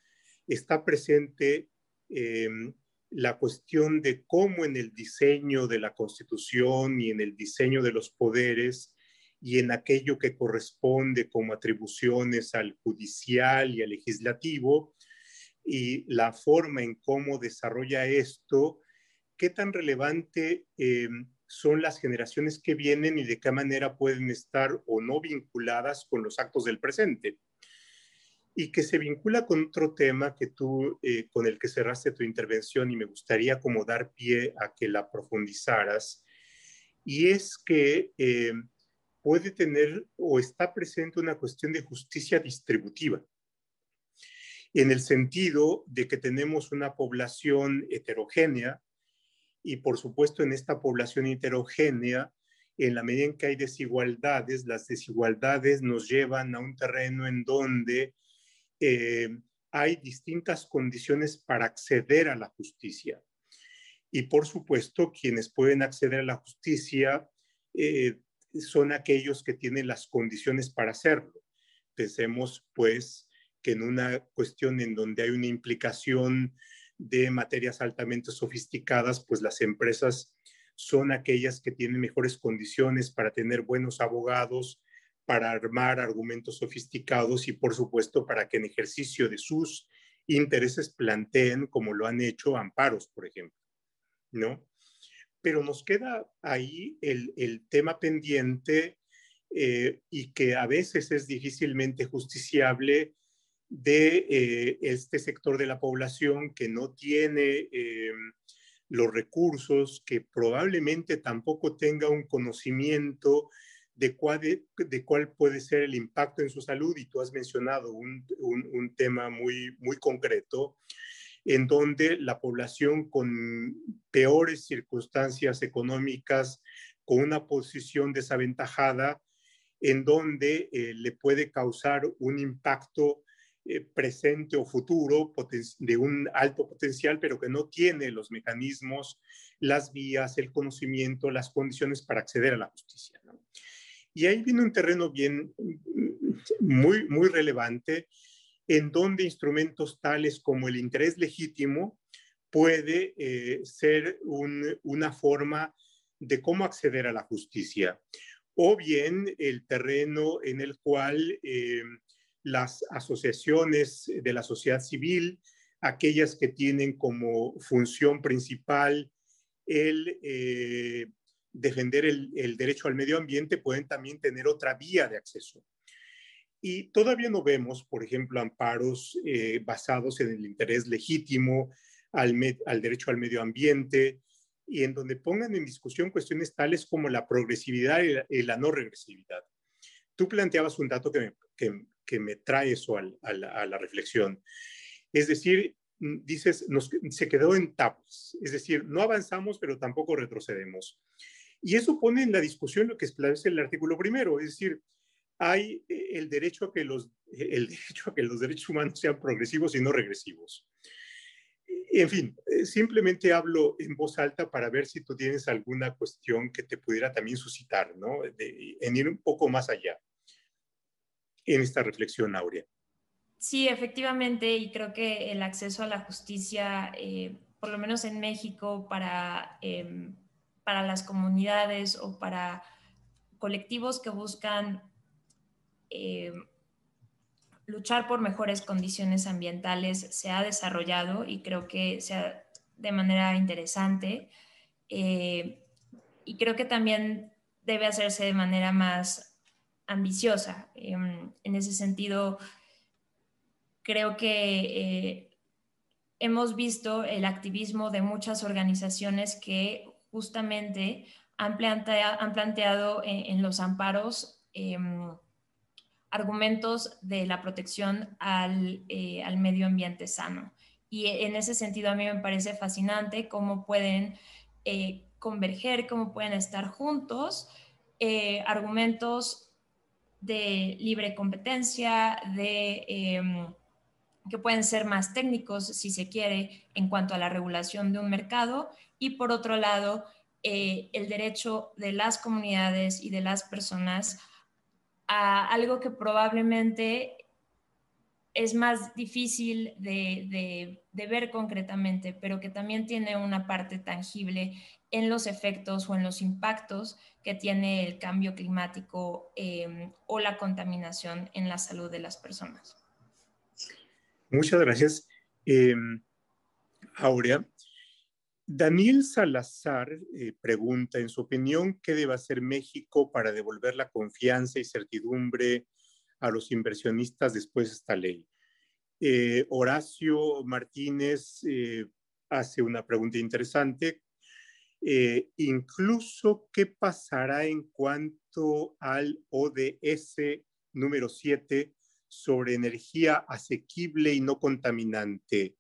está presente em, la cuestión de cómo en el diseño de la Constitución y en el diseño de los poderes y en aquello que corresponde como atribuciones al judicial y al legislativo, y la forma en cómo desarrolla esto, qué tan relevante eh, son las generaciones que vienen y de qué manera pueden estar o no vinculadas con los actos del presente. Y que se vincula con otro tema que tú, eh, con el que cerraste tu intervención y me gustaría como dar pie a que la profundizaras, y es que eh, puede tener o está presente una cuestión de justicia distributiva en el sentido de que tenemos una población heterogénea y por supuesto en esta población heterogénea, en la medida en que hay desigualdades, las desigualdades nos llevan a un terreno en donde eh, hay distintas condiciones para acceder a la justicia. Y por supuesto, quienes pueden acceder a la justicia eh, son aquellos que tienen las condiciones para hacerlo. Pensemos, pues, que en una cuestión en donde hay una implicación de materias altamente sofisticadas, pues las empresas son aquellas que tienen mejores condiciones para tener buenos abogados, para armar argumentos sofisticados y por supuesto para que en ejercicio de sus intereses planteen, como lo han hecho, amparos, por ejemplo, ¿no? Pero nos queda ahí el, tema pendiente eh, y que a veces es difícilmente justiciable de eh, este sector de la población que no tiene eh, los recursos, que probablemente tampoco tenga un conocimiento de cuál, de, cuál puede ser el impacto en su salud. Y tú has mencionado un, un, tema muy, muy concreto en donde la población con peores circunstancias económicas, con una posición desaventajada, en donde eh, le puede causar un impacto eh, presente o futuro de un alto potencial, pero que no tiene los mecanismos, las vías, el conocimiento, las condiciones para acceder a la justicia. Y ahí viene un terreno bien, muy, muy relevante, en donde instrumentos tales como el interés legítimo puede eh, ser una forma de cómo acceder a la justicia, o bien el terreno en el cual eh, las asociaciones de la sociedad civil, aquellas que tienen como función principal el eh, defender el, derecho al medio ambiente, pueden también tener otra vía de acceso. Y todavía no vemos, por ejemplo, amparos eh, basados en el interés legítimo al, al derecho al medio ambiente, y en donde pongan en discusión cuestiones tales como la progresividad y la, no regresividad. Tú planteabas un dato que me, que, me trae eso a, la, reflexión. Es decir, mm, dices, se quedó en tablas. Es decir, no avanzamos, pero tampoco retrocedemos. Y eso pone en la discusión lo que establece el artículo primero. Es decir, hay eh, el derecho a que los, el derecho a que los derechos humanos sean progresivos y no regresivos. En fin, eh, simplemente hablo en voz alta para ver si tú tienes alguna cuestión que te pudiera también suscitar, ¿no? en ir un poco más allá en esta reflexión, Aurea. Sí, efectivamente, y creo que el acceso a la justicia, eh, por lo menos en México, para, em, para las comunidades o para colectivos que buscan em, luchar por mejores condiciones ambientales se ha desarrollado y creo que sea de manera interesante. Eh, y creo que también debe hacerse de manera más ambiciosa. Em, en ese sentido, creo que eh, hemos visto el activismo de muchas organizaciones que justamente han, planteado en, los amparos em, argumentos de la protección eh, al, medio ambiente sano. Y en ese sentido a mí me parece fascinante cómo pueden eh, converger, cómo pueden estar juntos eh, argumentos de libre competencia, de, em, que pueden ser más técnicos, si se quiere, en cuanto a la regulación de un mercado, y por otro lado, el derecho de las comunidades y de las personas a algo que probablemente es más difícil de, ver concretamente, pero que también tiene una parte tangible en los efectos o en los impactos que tiene el cambio climático em, o la contaminación en la salud de las personas. Muchas gracias. Em, Aurea, Daniel Salazar eh, pregunta, en su opinión, ¿qué debe hacer México para devolver la confianza y certidumbre a los inversionistas después de esta ley? Eh, Horacio Martínez eh, hace una pregunta interesante. Incluso, ¿qué pasará en cuanto al ODS número 7 sobre energía asequible y no contaminante?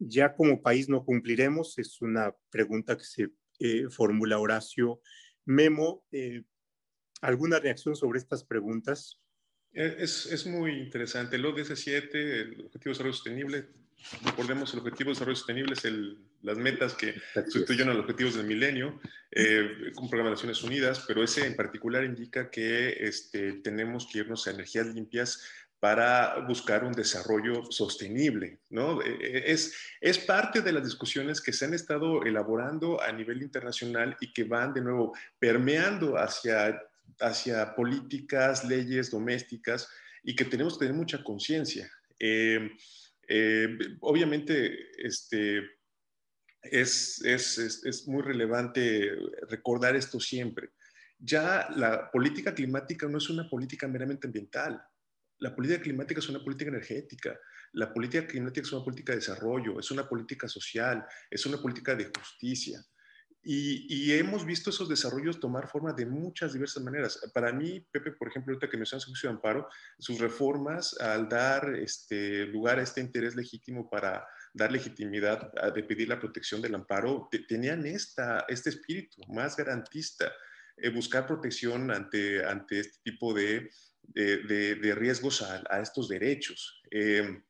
ya como país no cumpliremos? Es una pregunta que se eh, formula Horacio. Memo, eh, ¿alguna reacción sobre estas preguntas? Eh, es, es, muy interesante. El ODS 7, el Objetivo de Desarrollo Sostenible, recordemos, el Objetivo de Desarrollo Sostenible es el, las metas que sustituyen a los objetivos del milenio, eh, con Programa de Naciones Unidas, pero ese en particular indica que este, tenemos que irnos a energías limpias para buscar un desarrollo sostenible. ¿no? E, e, es, es parte de las discusiones que se han estado elaborando a nivel internacional y que van de nuevo permeando hacia, hacia políticas, leyes domésticas y que tenemos que tener mucha conciencia. Eh, eh, obviamente, este, es, es, es muy relevante recordar esto siempre. Ya la política climática no es una política meramente ambiental, la política climática es una política energética, la política climática es una política de desarrollo, es una política social, es una política de justicia. Y, hemos visto esos desarrollos tomar forma de muchas diversas maneras. Para mí, Pepe, por ejemplo, ahorita que mencionas el juicio de amparo, sus reformas al dar este, lugar a este interés legítimo para dar legitimidad a, de pedir la protección del amparo, tenían esta, este espíritu más garantista, eh, buscar protección ante, ante este tipo de de, riesgos a, estos derechos. Eh,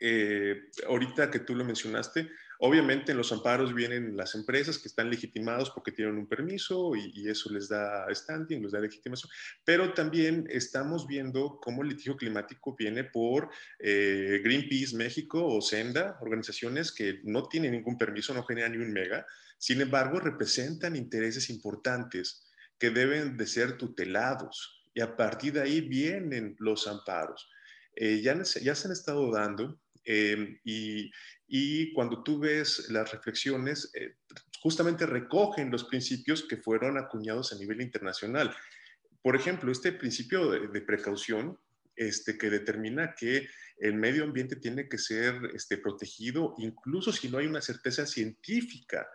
eh, ahorita que tú lo mencionaste, Obviamente en los amparos vienen las empresas que están legitimados porque tienen un permiso y, eso les da standing, les da legitimación, pero también estamos viendo cómo el litigio climático viene por eh, Greenpeace México o Senda, organizaciones que no tienen ningún permiso, no generan ni un mega, sin embargo representan intereses importantes que deben de ser tutelados y a partir de ahí vienen los amparos. Eh, ya, ya se han estado dando Em, y, cuando tú ves las reflexiones, eh, justamente recogen los principios que fueron acuñados a nivel internacional. Por ejemplo, este principio de, precaución este, que determina que el medio ambiente tiene que ser este, protegido, incluso si no hay una certeza científica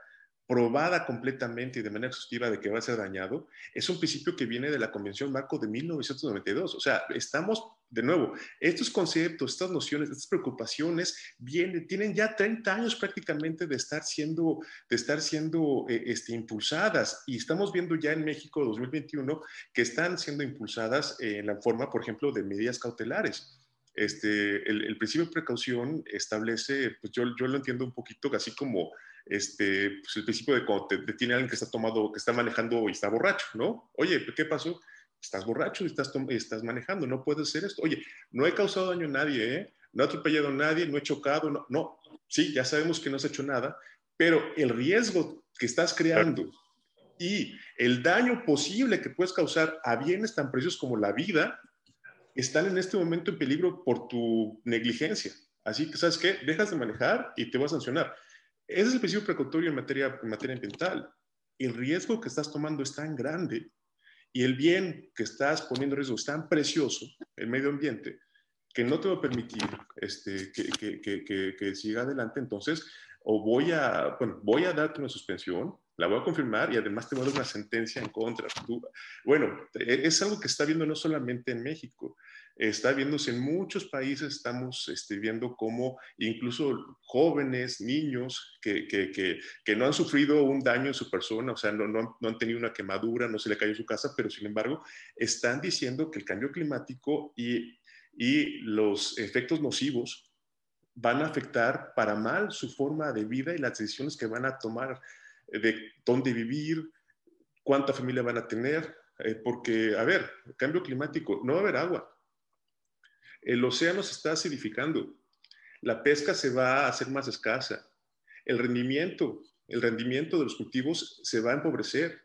probada completamente y de manera exhaustiva de que va a ser dañado, es un principio que viene de la Convención Marco de 1992. O sea, estamos, de nuevo, estos conceptos, estas nociones, estas preocupaciones vienen, tienen ya 30 años prácticamente de estar siendo, de estar siendo eh, este, impulsadas y estamos viendo ya en México 2021 que están siendo impulsadas en la forma, por ejemplo, de medidas cautelares. Este, el, principio de precaución establece, pues yo, yo lo entiendo un poquito así como este, pues el principio de cuando te detiene alguien que está tomado, que está manejando y está borracho, ¿no? Oye, ¿qué pasó? Estás borracho y estás, estás manejando, no puedes hacer esto. Oye, no he causado daño a nadie, ¿eh? No he atropellado a nadie, no he chocado, no, no. Sí, ya sabemos que no has hecho nada, pero el riesgo que estás creando y el daño posible que puedes causar a bienes tan preciosos como la vida están en este momento en peligro por tu negligencia. Así que, ¿sabes qué? Dejas de manejar y te vas a sancionar. Ese es el principio precautorio en materia, en materia ambiental. El riesgo que estás tomando es tan grande y el bien que estás poniendo en riesgo es tan precioso, el medio ambiente, que no te va a permitir este, que, que, siga adelante. Entonces, o voy a, bueno, voy a darte una suspensión, la voy a confirmar y además te voy a dar una sentencia en contra. bueno, es algo que está viendo no solamente en México, está viéndose en muchos países, estamos este, viendo cómo incluso jóvenes, niños que, que, que, no han sufrido un daño en su persona, o sea, no, no, no, han tenido una quemadura, no se le cayó su casa, pero sin embargo están diciendo que el cambio climático y, y los efectos nocivos van a afectar para mal su forma de vida y las decisiones que van a tomar de dónde vivir, cuánta familia van a tener, eh, porque, a ver, cambio climático, no va a haber agua, el océano se está acidificando, la pesca se va a hacer más escasa, el rendimiento, el rendimiento de los cultivos se va a empobrecer.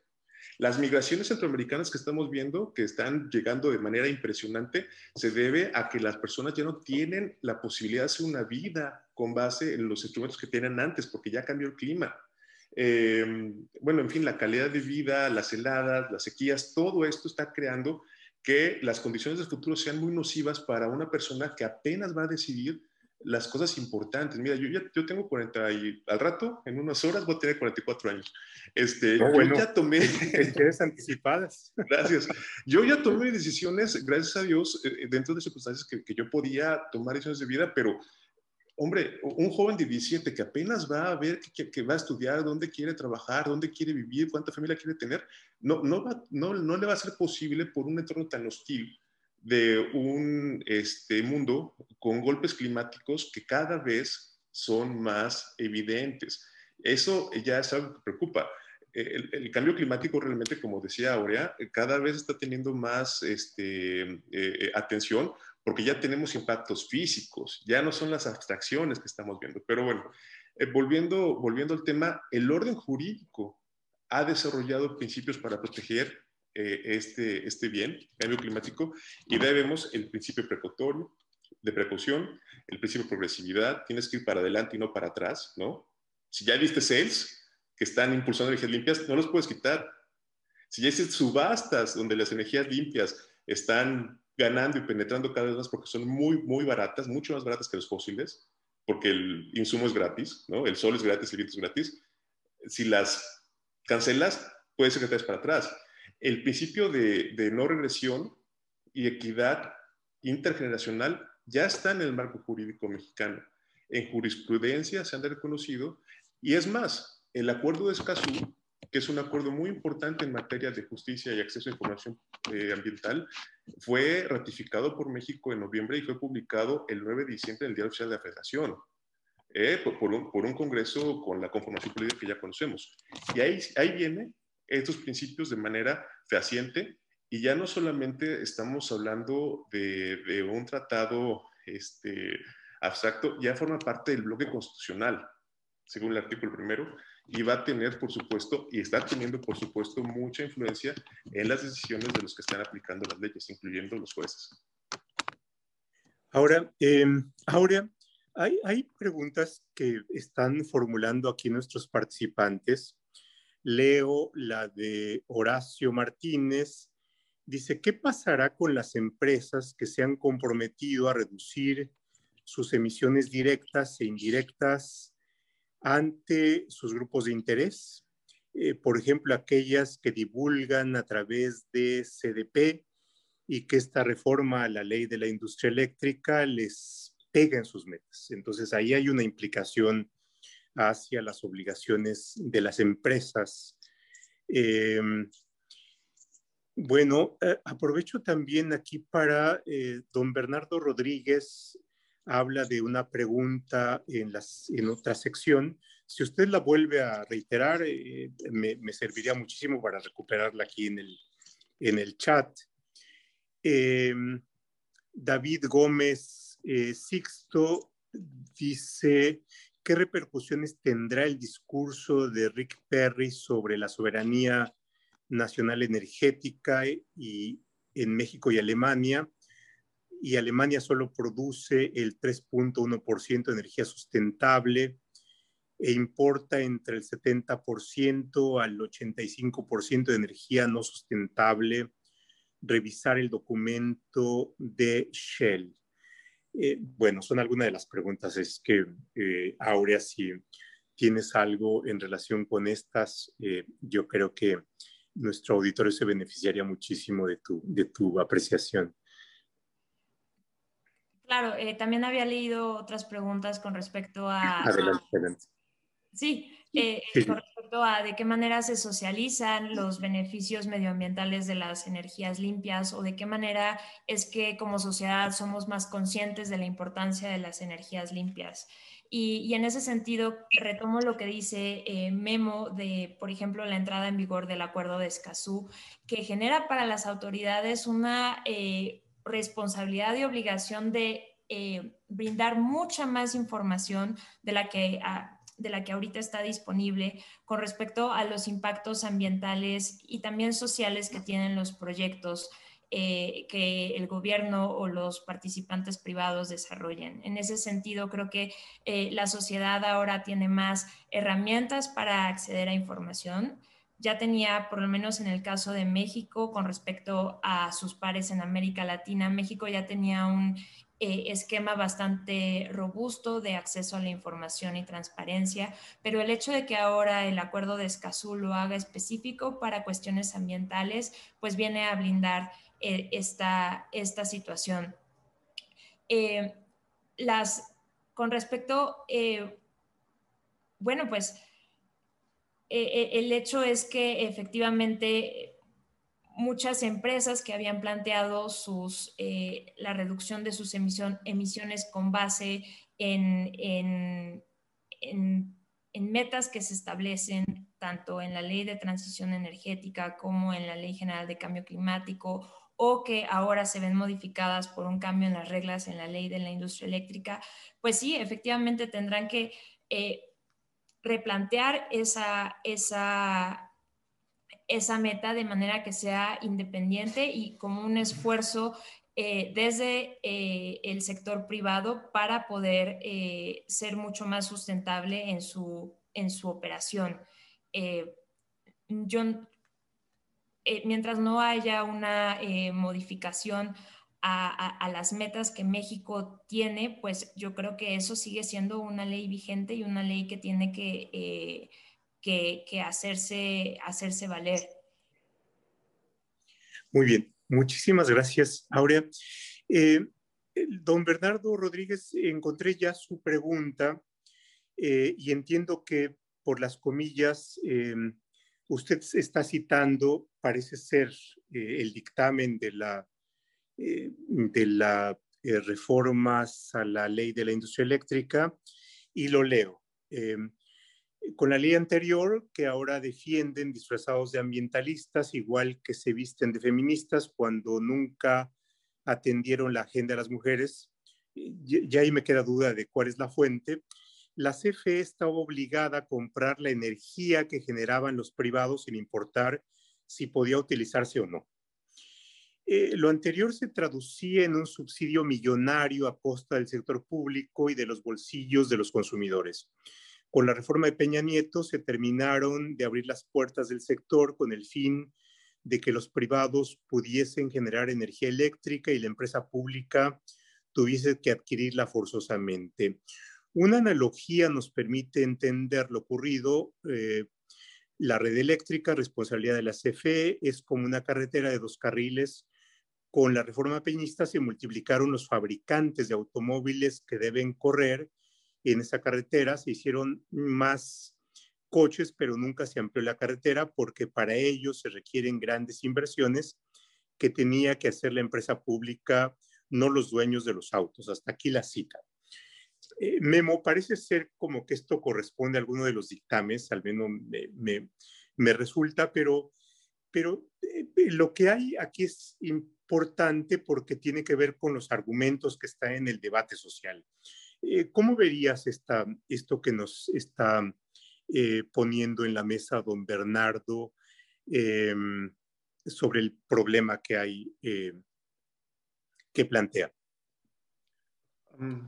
Las migraciones centroamericanas que estamos viendo, que están llegando de manera impresionante, se debe a que las personas ya no tienen la posibilidad de hacer una vida con base en los instrumentos que tenían antes, porque ya cambió el clima. Em, bueno, en fin, la calidad de vida, las heladas, las sequías, todo esto está creando que las condiciones del futuro sean muy nocivas para una persona que apenas va a decidir las cosas importantes. Mira, yo ya yo tengo 40 y al rato, en unas horas, voy a tener 44 años. Este, yo ya tomé... Tienes anticipadas. Gracias. Yo ya tomé decisiones, gracias a Dios, eh, dentro de circunstancias que, que yo podía tomar decisiones de vida, pero hombre, un joven de 17 que apenas va a ver que, va a estudiar, dónde quiere trabajar, dónde quiere vivir, cuánta familia quiere tener, no, no, no, no le va a ser posible por un entorno tan hostil de un este, mundo con golpes climáticos que cada vez son más evidentes. Eso ya es algo que preocupa. El, cambio climático realmente, como decía Aurea, cada vez está teniendo más este, eh, eh, atención porque ya tenemos impactos físicos, ya no son las abstracciones que estamos viendo. Pero bueno, eh, volviendo, volviendo al tema, el orden jurídico ha desarrollado principios para proteger eh, este, este bien, cambio climático, y debemos el principio precautorio, de precaución, el principio de progresividad, tienes que ir para adelante y no para atrás, ¿no? Si ya viste sales que están impulsando energías limpias, no los puedes quitar. Si ya hiciste subastas donde las energías limpias están ganando y penetrando cada vez más porque son muy, muy baratas, mucho más baratas que los fósiles, porque el insumo es gratis, ¿no? El sol es gratis, el viento es gratis. Si las cancelas, puede ser que te des para atrás. El principio de, de no regresión y equidad intergeneracional ya está en el marco jurídico mexicano. En jurisprudencia se han reconocido y es más, el acuerdo de Escazú que es un acuerdo muy importante en materia de justicia y acceso a información eh, ambiental, fue ratificado por México en noviembre y fue publicado el 9 de diciembre en el Diario Oficial de la Federación. eh, por, un, por, un, Congreso con la conformación política que ya conocemos. Y ahí, ahí vienen estos principios de manera fehaciente y ya no solamente estamos hablando de, de un tratado este, abstracto, ya forma parte del bloque constitucional, según el artículo primero, y va a tener, por supuesto, y está teniendo, por supuesto, mucha influencia en las decisiones de los que están aplicando las leyes, incluyendo los jueces. Ahora, eh, hay, hay preguntas que están formulando aquí nuestros participantes. Leo la de Horacio Martínez. Dice, ¿qué pasará con las empresas que se han comprometido a reducir sus emisiones directas e indirectas ante sus grupos de interés? Eh, por ejemplo, aquellas que divulgan a través de CDP y que esta reforma a la ley de la industria eléctrica les pega en sus metas. Entonces ahí hay una implicación hacia las obligaciones de las empresas. Eh, bueno, eh, aprovecho también aquí para don Bernardo Rodríguez habla de una pregunta en, en otra sección. Si usted la vuelve a reiterar, me, me, serviría muchísimo para recuperarla aquí en el, en el chat. Em, David Gómez eh, Sixto dice, ¿qué repercusiones tendrá el discurso de Rick Perry sobre la soberanía nacional energética y, en México y Alemania? Y Alemania solo produce el 3.1% de energía sustentable e importa entre el 70% al 85% de energía no sustentable revisar el documento de Shell. Eh, bueno, son algunas de las preguntas. Es que, eh, Aurea, si tienes algo en relación con estas, eh, yo creo que nuestro auditorio se beneficiaría muchísimo de tu, de tu apreciación. Claro, también había leído otras preguntas con respecto a... Adelante, Sí, eh, con respecto a de qué manera se socializan los beneficios medioambientales de las energías limpias o de qué manera es que como sociedad somos más conscientes de la importancia de las energías limpias. Y, en ese sentido, retomo lo que dice eh, Memo de, por ejemplo, la entrada en vigor del acuerdo de Escazú, que genera para las autoridades una eh, responsabilidad y obligación de brindar mucha más información de la que de la que ahorita está disponible con respecto a los impactos ambientales y también sociales que tienen los proyectos eh, que el gobierno o los participantes privados desarrollen. En ese sentido, creo que eh, la sociedad ahora tiene más herramientas para acceder a información. Ya tenía, por lo menos en el caso de México, con respecto a sus pares en América Latina, México ya tenía un eh, esquema bastante robusto de acceso a la información y transparencia, pero el hecho de que ahora el acuerdo de Escazú lo haga específico para cuestiones ambientales, pues viene a blindar eh, esta, esta situación. Eh, las, con respecto, bueno, pues el hecho es que efectivamente muchas empresas que habían planteado eh, la reducción de sus emisiones con base en, metas que se establecen tanto en la ley de transición energética como en la ley general de cambio climático o que ahora se ven modificadas por un cambio en las reglas en la ley de la industria eléctrica, pues sí, efectivamente tendrán que eh, replantear esa, esa esa meta de manera que sea independiente y como un esfuerzo eh, desde eh, el sector privado para poder eh, ser mucho más sustentable en su, en su operación. mientras no haya una modificación a, las metas que México tiene, pues yo creo que eso sigue siendo una ley vigente y una ley que tiene que que, hacerse, hacerse valer. Muy bien, muchísimas gracias, Aurea. Eh, don Bernardo Rodríguez, encontré ya su pregunta eh, y entiendo que por las comillas eh, usted está citando, parece ser el dictamen de la, de la reformas a la ley de la industria eléctrica y lo leo. Em, con la ley anterior, que ahora defienden disfrazados de ambientalistas, igual que se visten de feministas cuando nunca atendieron la agenda de las mujeres, ya ahí me queda duda de cuál es la fuente, la CFE estaba obligada a comprar la energía que generaban los privados sin importar si podía utilizarse o no. Eh, lo anterior se traducía en un subsidio millonario a costa del sector público y de los bolsillos de los consumidores. Con la reforma de Peña Nieto se terminaron de abrir las puertas del sector con el fin de que los privados pudiesen generar energía eléctrica y la empresa pública tuviese que adquirirla forzosamente. Una analogía nos permite entender lo ocurrido. Eh, la red eléctrica, responsabilidad de la CFE, es como una carretera de dos carriles. Con la reforma peñista se multiplicaron los fabricantes de automóviles que deben correr en esa carretera. Se hicieron más coches, pero nunca se amplió la carretera porque para ello se requieren grandes inversiones que tenía que hacer la empresa pública, no los dueños de los autos. Hasta aquí la cita. Eh, Memo, parece ser como que esto corresponde a alguno de los dictames, al menos me, resulta, pero, pero eh, lo que hay aquí es importante porque tiene que ver con los argumentos que están en el debate social. Eh, ¿Cómo verías esta, esto que nos está poniendo en la mesa don Bernardo em, sobre el problema que hay, que plantea? Mm,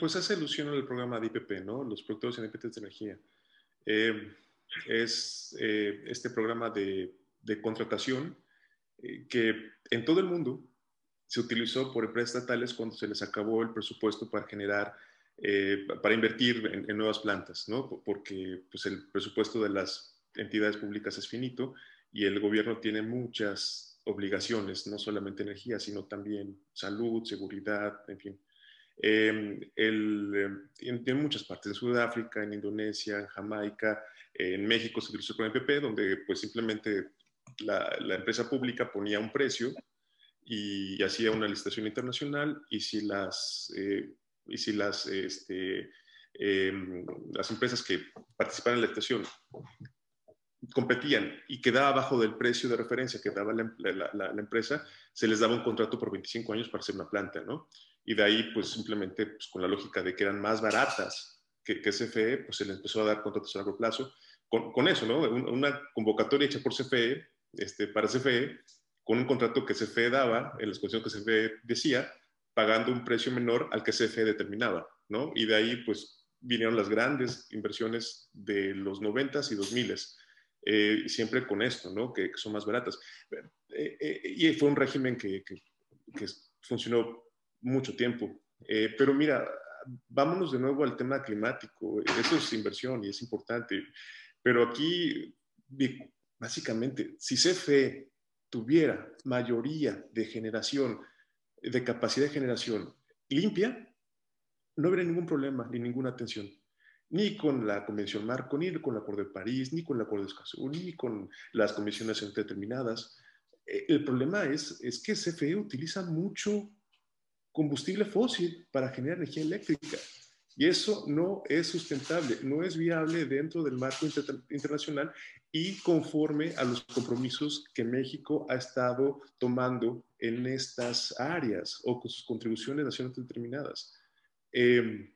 pues hace alusión al programa de IPP, ¿no? Los productores independientes de energía. Eh, es eh, este programa de, contratación eh, que en todo el mundo se utilizó por empresas estatales cuando se les acabó el presupuesto para generar, para invertir en, nuevas plantas, ¿no? Porque pues, el presupuesto de las entidades públicas es finito y el gobierno tiene muchas obligaciones, no solamente energía, sino también salud, seguridad, en fin. Em, el, en, em, muchas partes, en Sudáfrica, en Indonesia, en Jamaica, en México se utilizó con EPP, donde pues simplemente la, empresa pública ponía un precio y hacía una licitación internacional y si las, eh, y si las, este, em, las empresas que participaban en la licitación competían y quedaba abajo del precio de referencia que daba la, empresa, se les daba un contrato por 25 años para hacer una planta, ¿no? y de ahí pues simplemente pues, con la lógica de que eran más baratas que, que CFE, pues se le empezó a dar contratos a largo plazo. Con, con eso, ¿no? Una convocatoria hecha por CFE, este, para CFE, con un contrato que CFE daba, en las condiciones que CFE decía, pagando un precio menor al que CFE determinaba, ¿no? Y de ahí pues vinieron las grandes inversiones de los 90s y 2000s. Eh, siempre con esto, ¿no? Que, son más baratas. Eh, eh, y fue un régimen que, que, que funcionó mucho tiempo. Eh, pero mira, vámonos de nuevo al tema climático. Eso es inversión y es importante. Pero aquí, básicamente, si CFE tuviera mayoría de generación, de capacidad de generación limpia, no habría ningún problema ni ninguna tensión. Ni con la Convención Marco, ni con el Acuerdo de París, ni con el Acuerdo de Escazú, ni con las comisiones determinadas. Eh, el problema es, es que CFE utiliza mucho combustible fósil para generar energía eléctrica. Y eso no es sustentable, no es viable dentro del marco internacional y conforme a los compromisos que México ha estado tomando en estas áreas o con sus contribuciones nacionales determinadas. Em,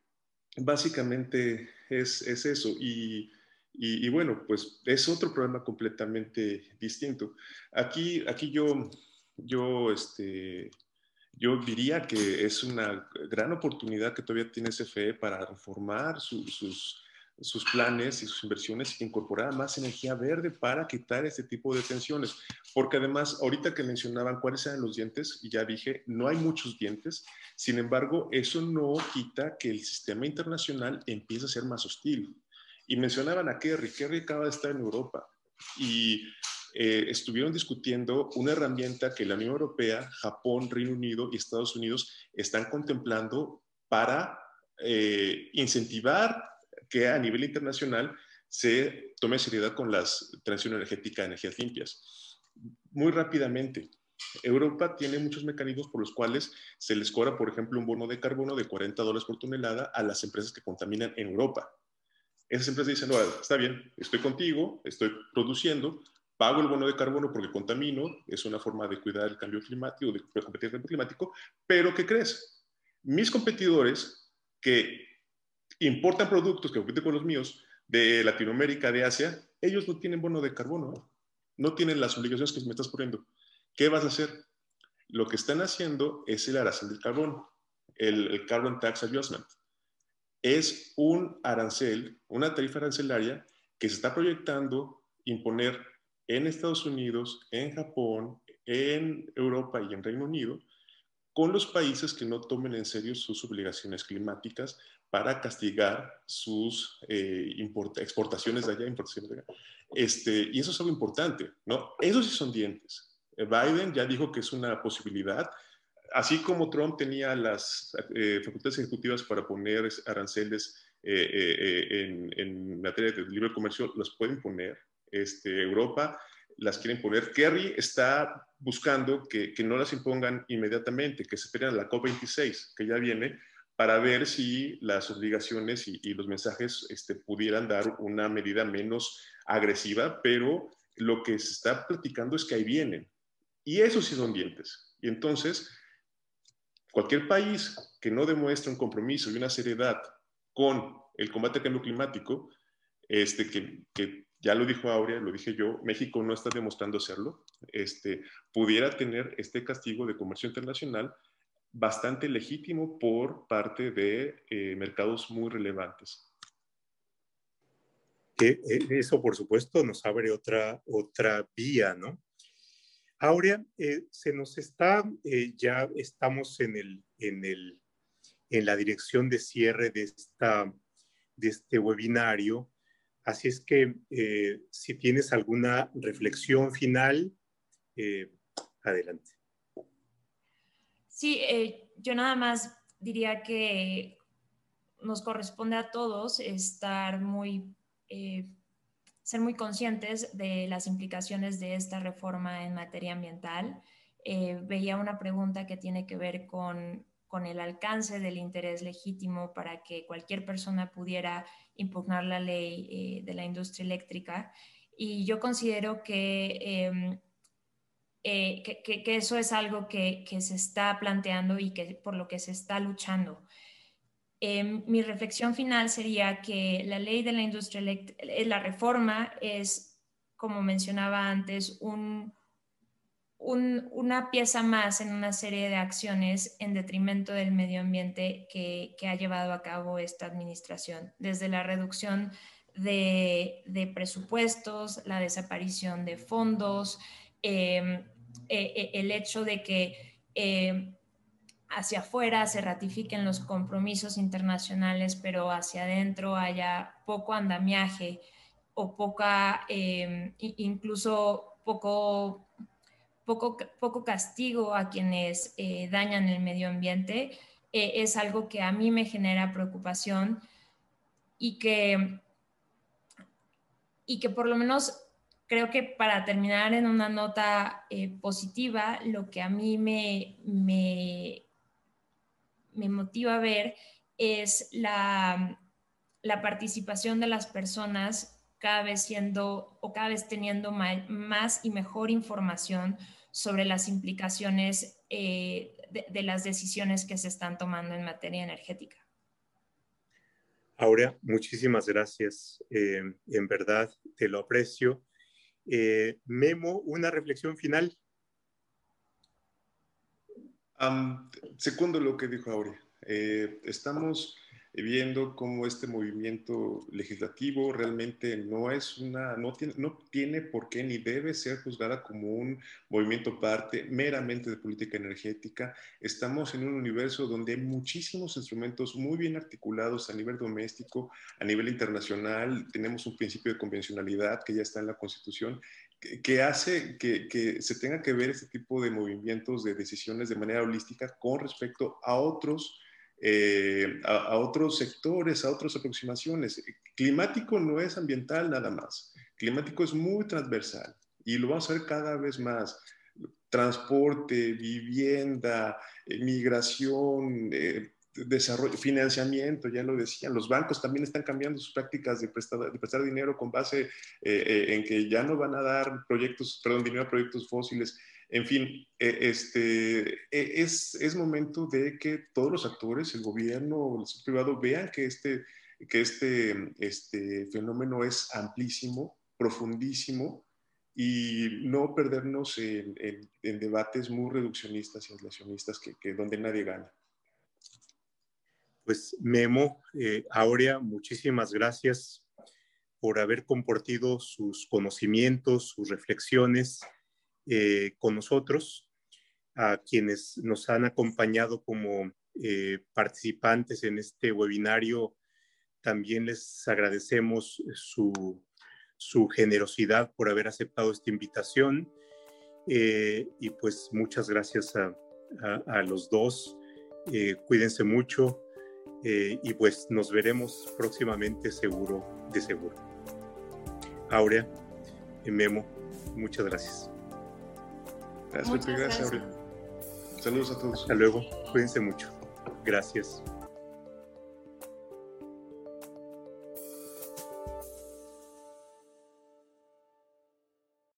básicamente es, es eso. Y, y, y, bueno, pues es otro problema completamente distinto. Aquí, aquí yo, yo este, yo diría que es una gran oportunidad que todavía tiene CFE para reformar sus, sus planes y sus inversiones e incorporar más energía verde para quitar este tipo de tensiones. Porque además, ahorita que mencionaban cuáles eran los dientes, y ya dije, no hay muchos dientes, sin embargo, eso no quita que el sistema internacional empiece a ser más hostil. Y mencionaban a Kerry, Kerry acaba de estar en Europa y eh, estuvieron discutiendo una herramienta que la Unión Europea, Japón, Reino Unido y Estados Unidos están contemplando para eh, incentivar que a nivel internacional se tome seriedad con la transición energética de energías limpias. Muy rápidamente, Europa tiene muchos mecanismos por los cuales se les cobra, por ejemplo, un bono de carbono de 40 dólares por tonelada a las empresas que contaminan en Europa. Esas empresas dicen, no, está bien, estoy contigo, estoy produciendo, pago el bono de carbono porque contamino, es una forma de cuidar el cambio climático, de competir el cambio climático, pero ¿qué crees? Mis competidores que importan productos que compiten con los míos de Latinoamérica, de Asia, ellos no tienen bono de carbono, no tienen las obligaciones que me estás poniendo. ¿Qué vas a hacer? Lo que están haciendo es el arancel del carbón, el, Carbon Tax Adjustment. Es un arancel, una tarifa arancelaria que se está proyectando imponer en Estados Unidos, en Japón, en Europa y en Reino Unido, con los países que no tomen en serio sus obligaciones climáticas para castigar sus eh, exportaciones de allá, importaciones de allá. Este, y eso es algo importante, ¿no? Esos sí son dientes. Eh, Biden ya dijo que es una posibilidad, así como Trump tenía las eh, facultades ejecutivas para poner aranceles en, en, materia de libre comercio, los pueden poner. Este, Europa las quieren poner. Kerry está buscando que, que, no las impongan inmediatamente, que se esperen a la COP26, que ya viene, para ver si las obligaciones y, los mensajes este, pudieran dar una medida menos agresiva, pero lo que se está platicando es que ahí vienen. Y esos sí son dientes. Y entonces, cualquier país que no demuestre un compromiso y una seriedad con el combate al cambio climático, este, que ya lo dijo Aurea, lo dije yo, México no está demostrando hacerlo, este, pudiera tener este castigo de comercio internacional bastante legítimo por parte de eh, mercados muy relevantes. Eh, eso, por supuesto, nos abre otra, otra vía, ¿no? Aurea, eh, se nos está, ya estamos en, el, en, el, en la dirección de cierre de, esta, de este webinario. Así es que eh, si tienes alguna reflexión final, eh, adelante. Sí, eh, yo nada más diría que nos corresponde a todos estar muy, ser muy conscientes de las implicaciones de esta reforma en materia ambiental. veía una pregunta que tiene que ver con con el alcance del interés legítimo para que cualquier persona pudiera impugnar la ley eh, de la industria eléctrica. Y yo considero que, em, eh, que, eso es algo que, se está planteando y que por lo que se está luchando. Em, mi reflexión final sería que la ley de la industria eléctrica, la reforma es, como mencionaba antes, un, una pieza más en una serie de acciones en detrimento del medio ambiente que, ha llevado a cabo esta administración, desde la reducción de, presupuestos, la desaparición de fondos, em, e, e, el hecho de que em, hacia afuera se ratifiquen los compromisos internacionales, pero hacia adentro haya poco andamiaje o poca, em, incluso poco poco, poco castigo a quienes eh, dañan el medio ambiente, eh, es algo que a mí me genera preocupación y que, y que por lo menos creo que para terminar en una nota eh, positiva, lo que a mí me, me, me motiva a ver es la, la participación de las personas cada vez siendo o cada vez teniendo más y mejor información sobre las implicaciones eh, de, las decisiones que se están tomando en materia energética. Aurea, muchísimas gracias. Eh, en verdad, te lo aprecio. Eh, Memo, una reflexión final. segundo lo que dijo Aurea. estamos viendo cómo este movimiento legislativo realmente no es una, no tiene, no tiene por qué ni debe ser juzgada como un movimiento parte meramente de política energética. Estamos en un universo donde hay muchísimos instrumentos muy bien articulados a nivel doméstico, a nivel internacional. Tenemos un principio de convencionalidad que ya está en la Constitución que, hace que, que, se tenga que ver este tipo de movimientos de decisiones de manera holística con respecto a otros eh, a, otros sectores, a otras aproximaciones. Climático no es ambiental nada más. Climático es muy transversal y lo vamos a ver cada vez más. transporte, vivienda, migración, desarrollo, financiamiento, ya lo decían, los bancos también están cambiando sus prácticas de prestar, de prestar dinero con base en que ya no van a dar proyectos, perdón, dinero a proyectos fósiles. En fin, este, es, es momento de que todos los actores, el gobierno, el sector privado, vean que este, que este, este fenómeno es amplísimo, profundísimo y no perdernos en, debates muy reduccionistas y inflacionistas que, donde nadie gana. Pues Memo, eh, Aurea, muchísimas gracias por haber compartido sus conocimientos, sus reflexiones eh, con nosotros, a quienes nos han acompañado como eh, participantes en este webinario también les agradecemos su, generosidad por haber aceptado esta invitación eh, y pues muchas gracias a, los dos. Cuídense mucho y pues nos veremos próximamente seguro, de seguro. Aurea, Memo, muchas gracias. Gracias, gracias, Aurea. Saludos a todos. Hasta luego, cuídense mucho. Gracias.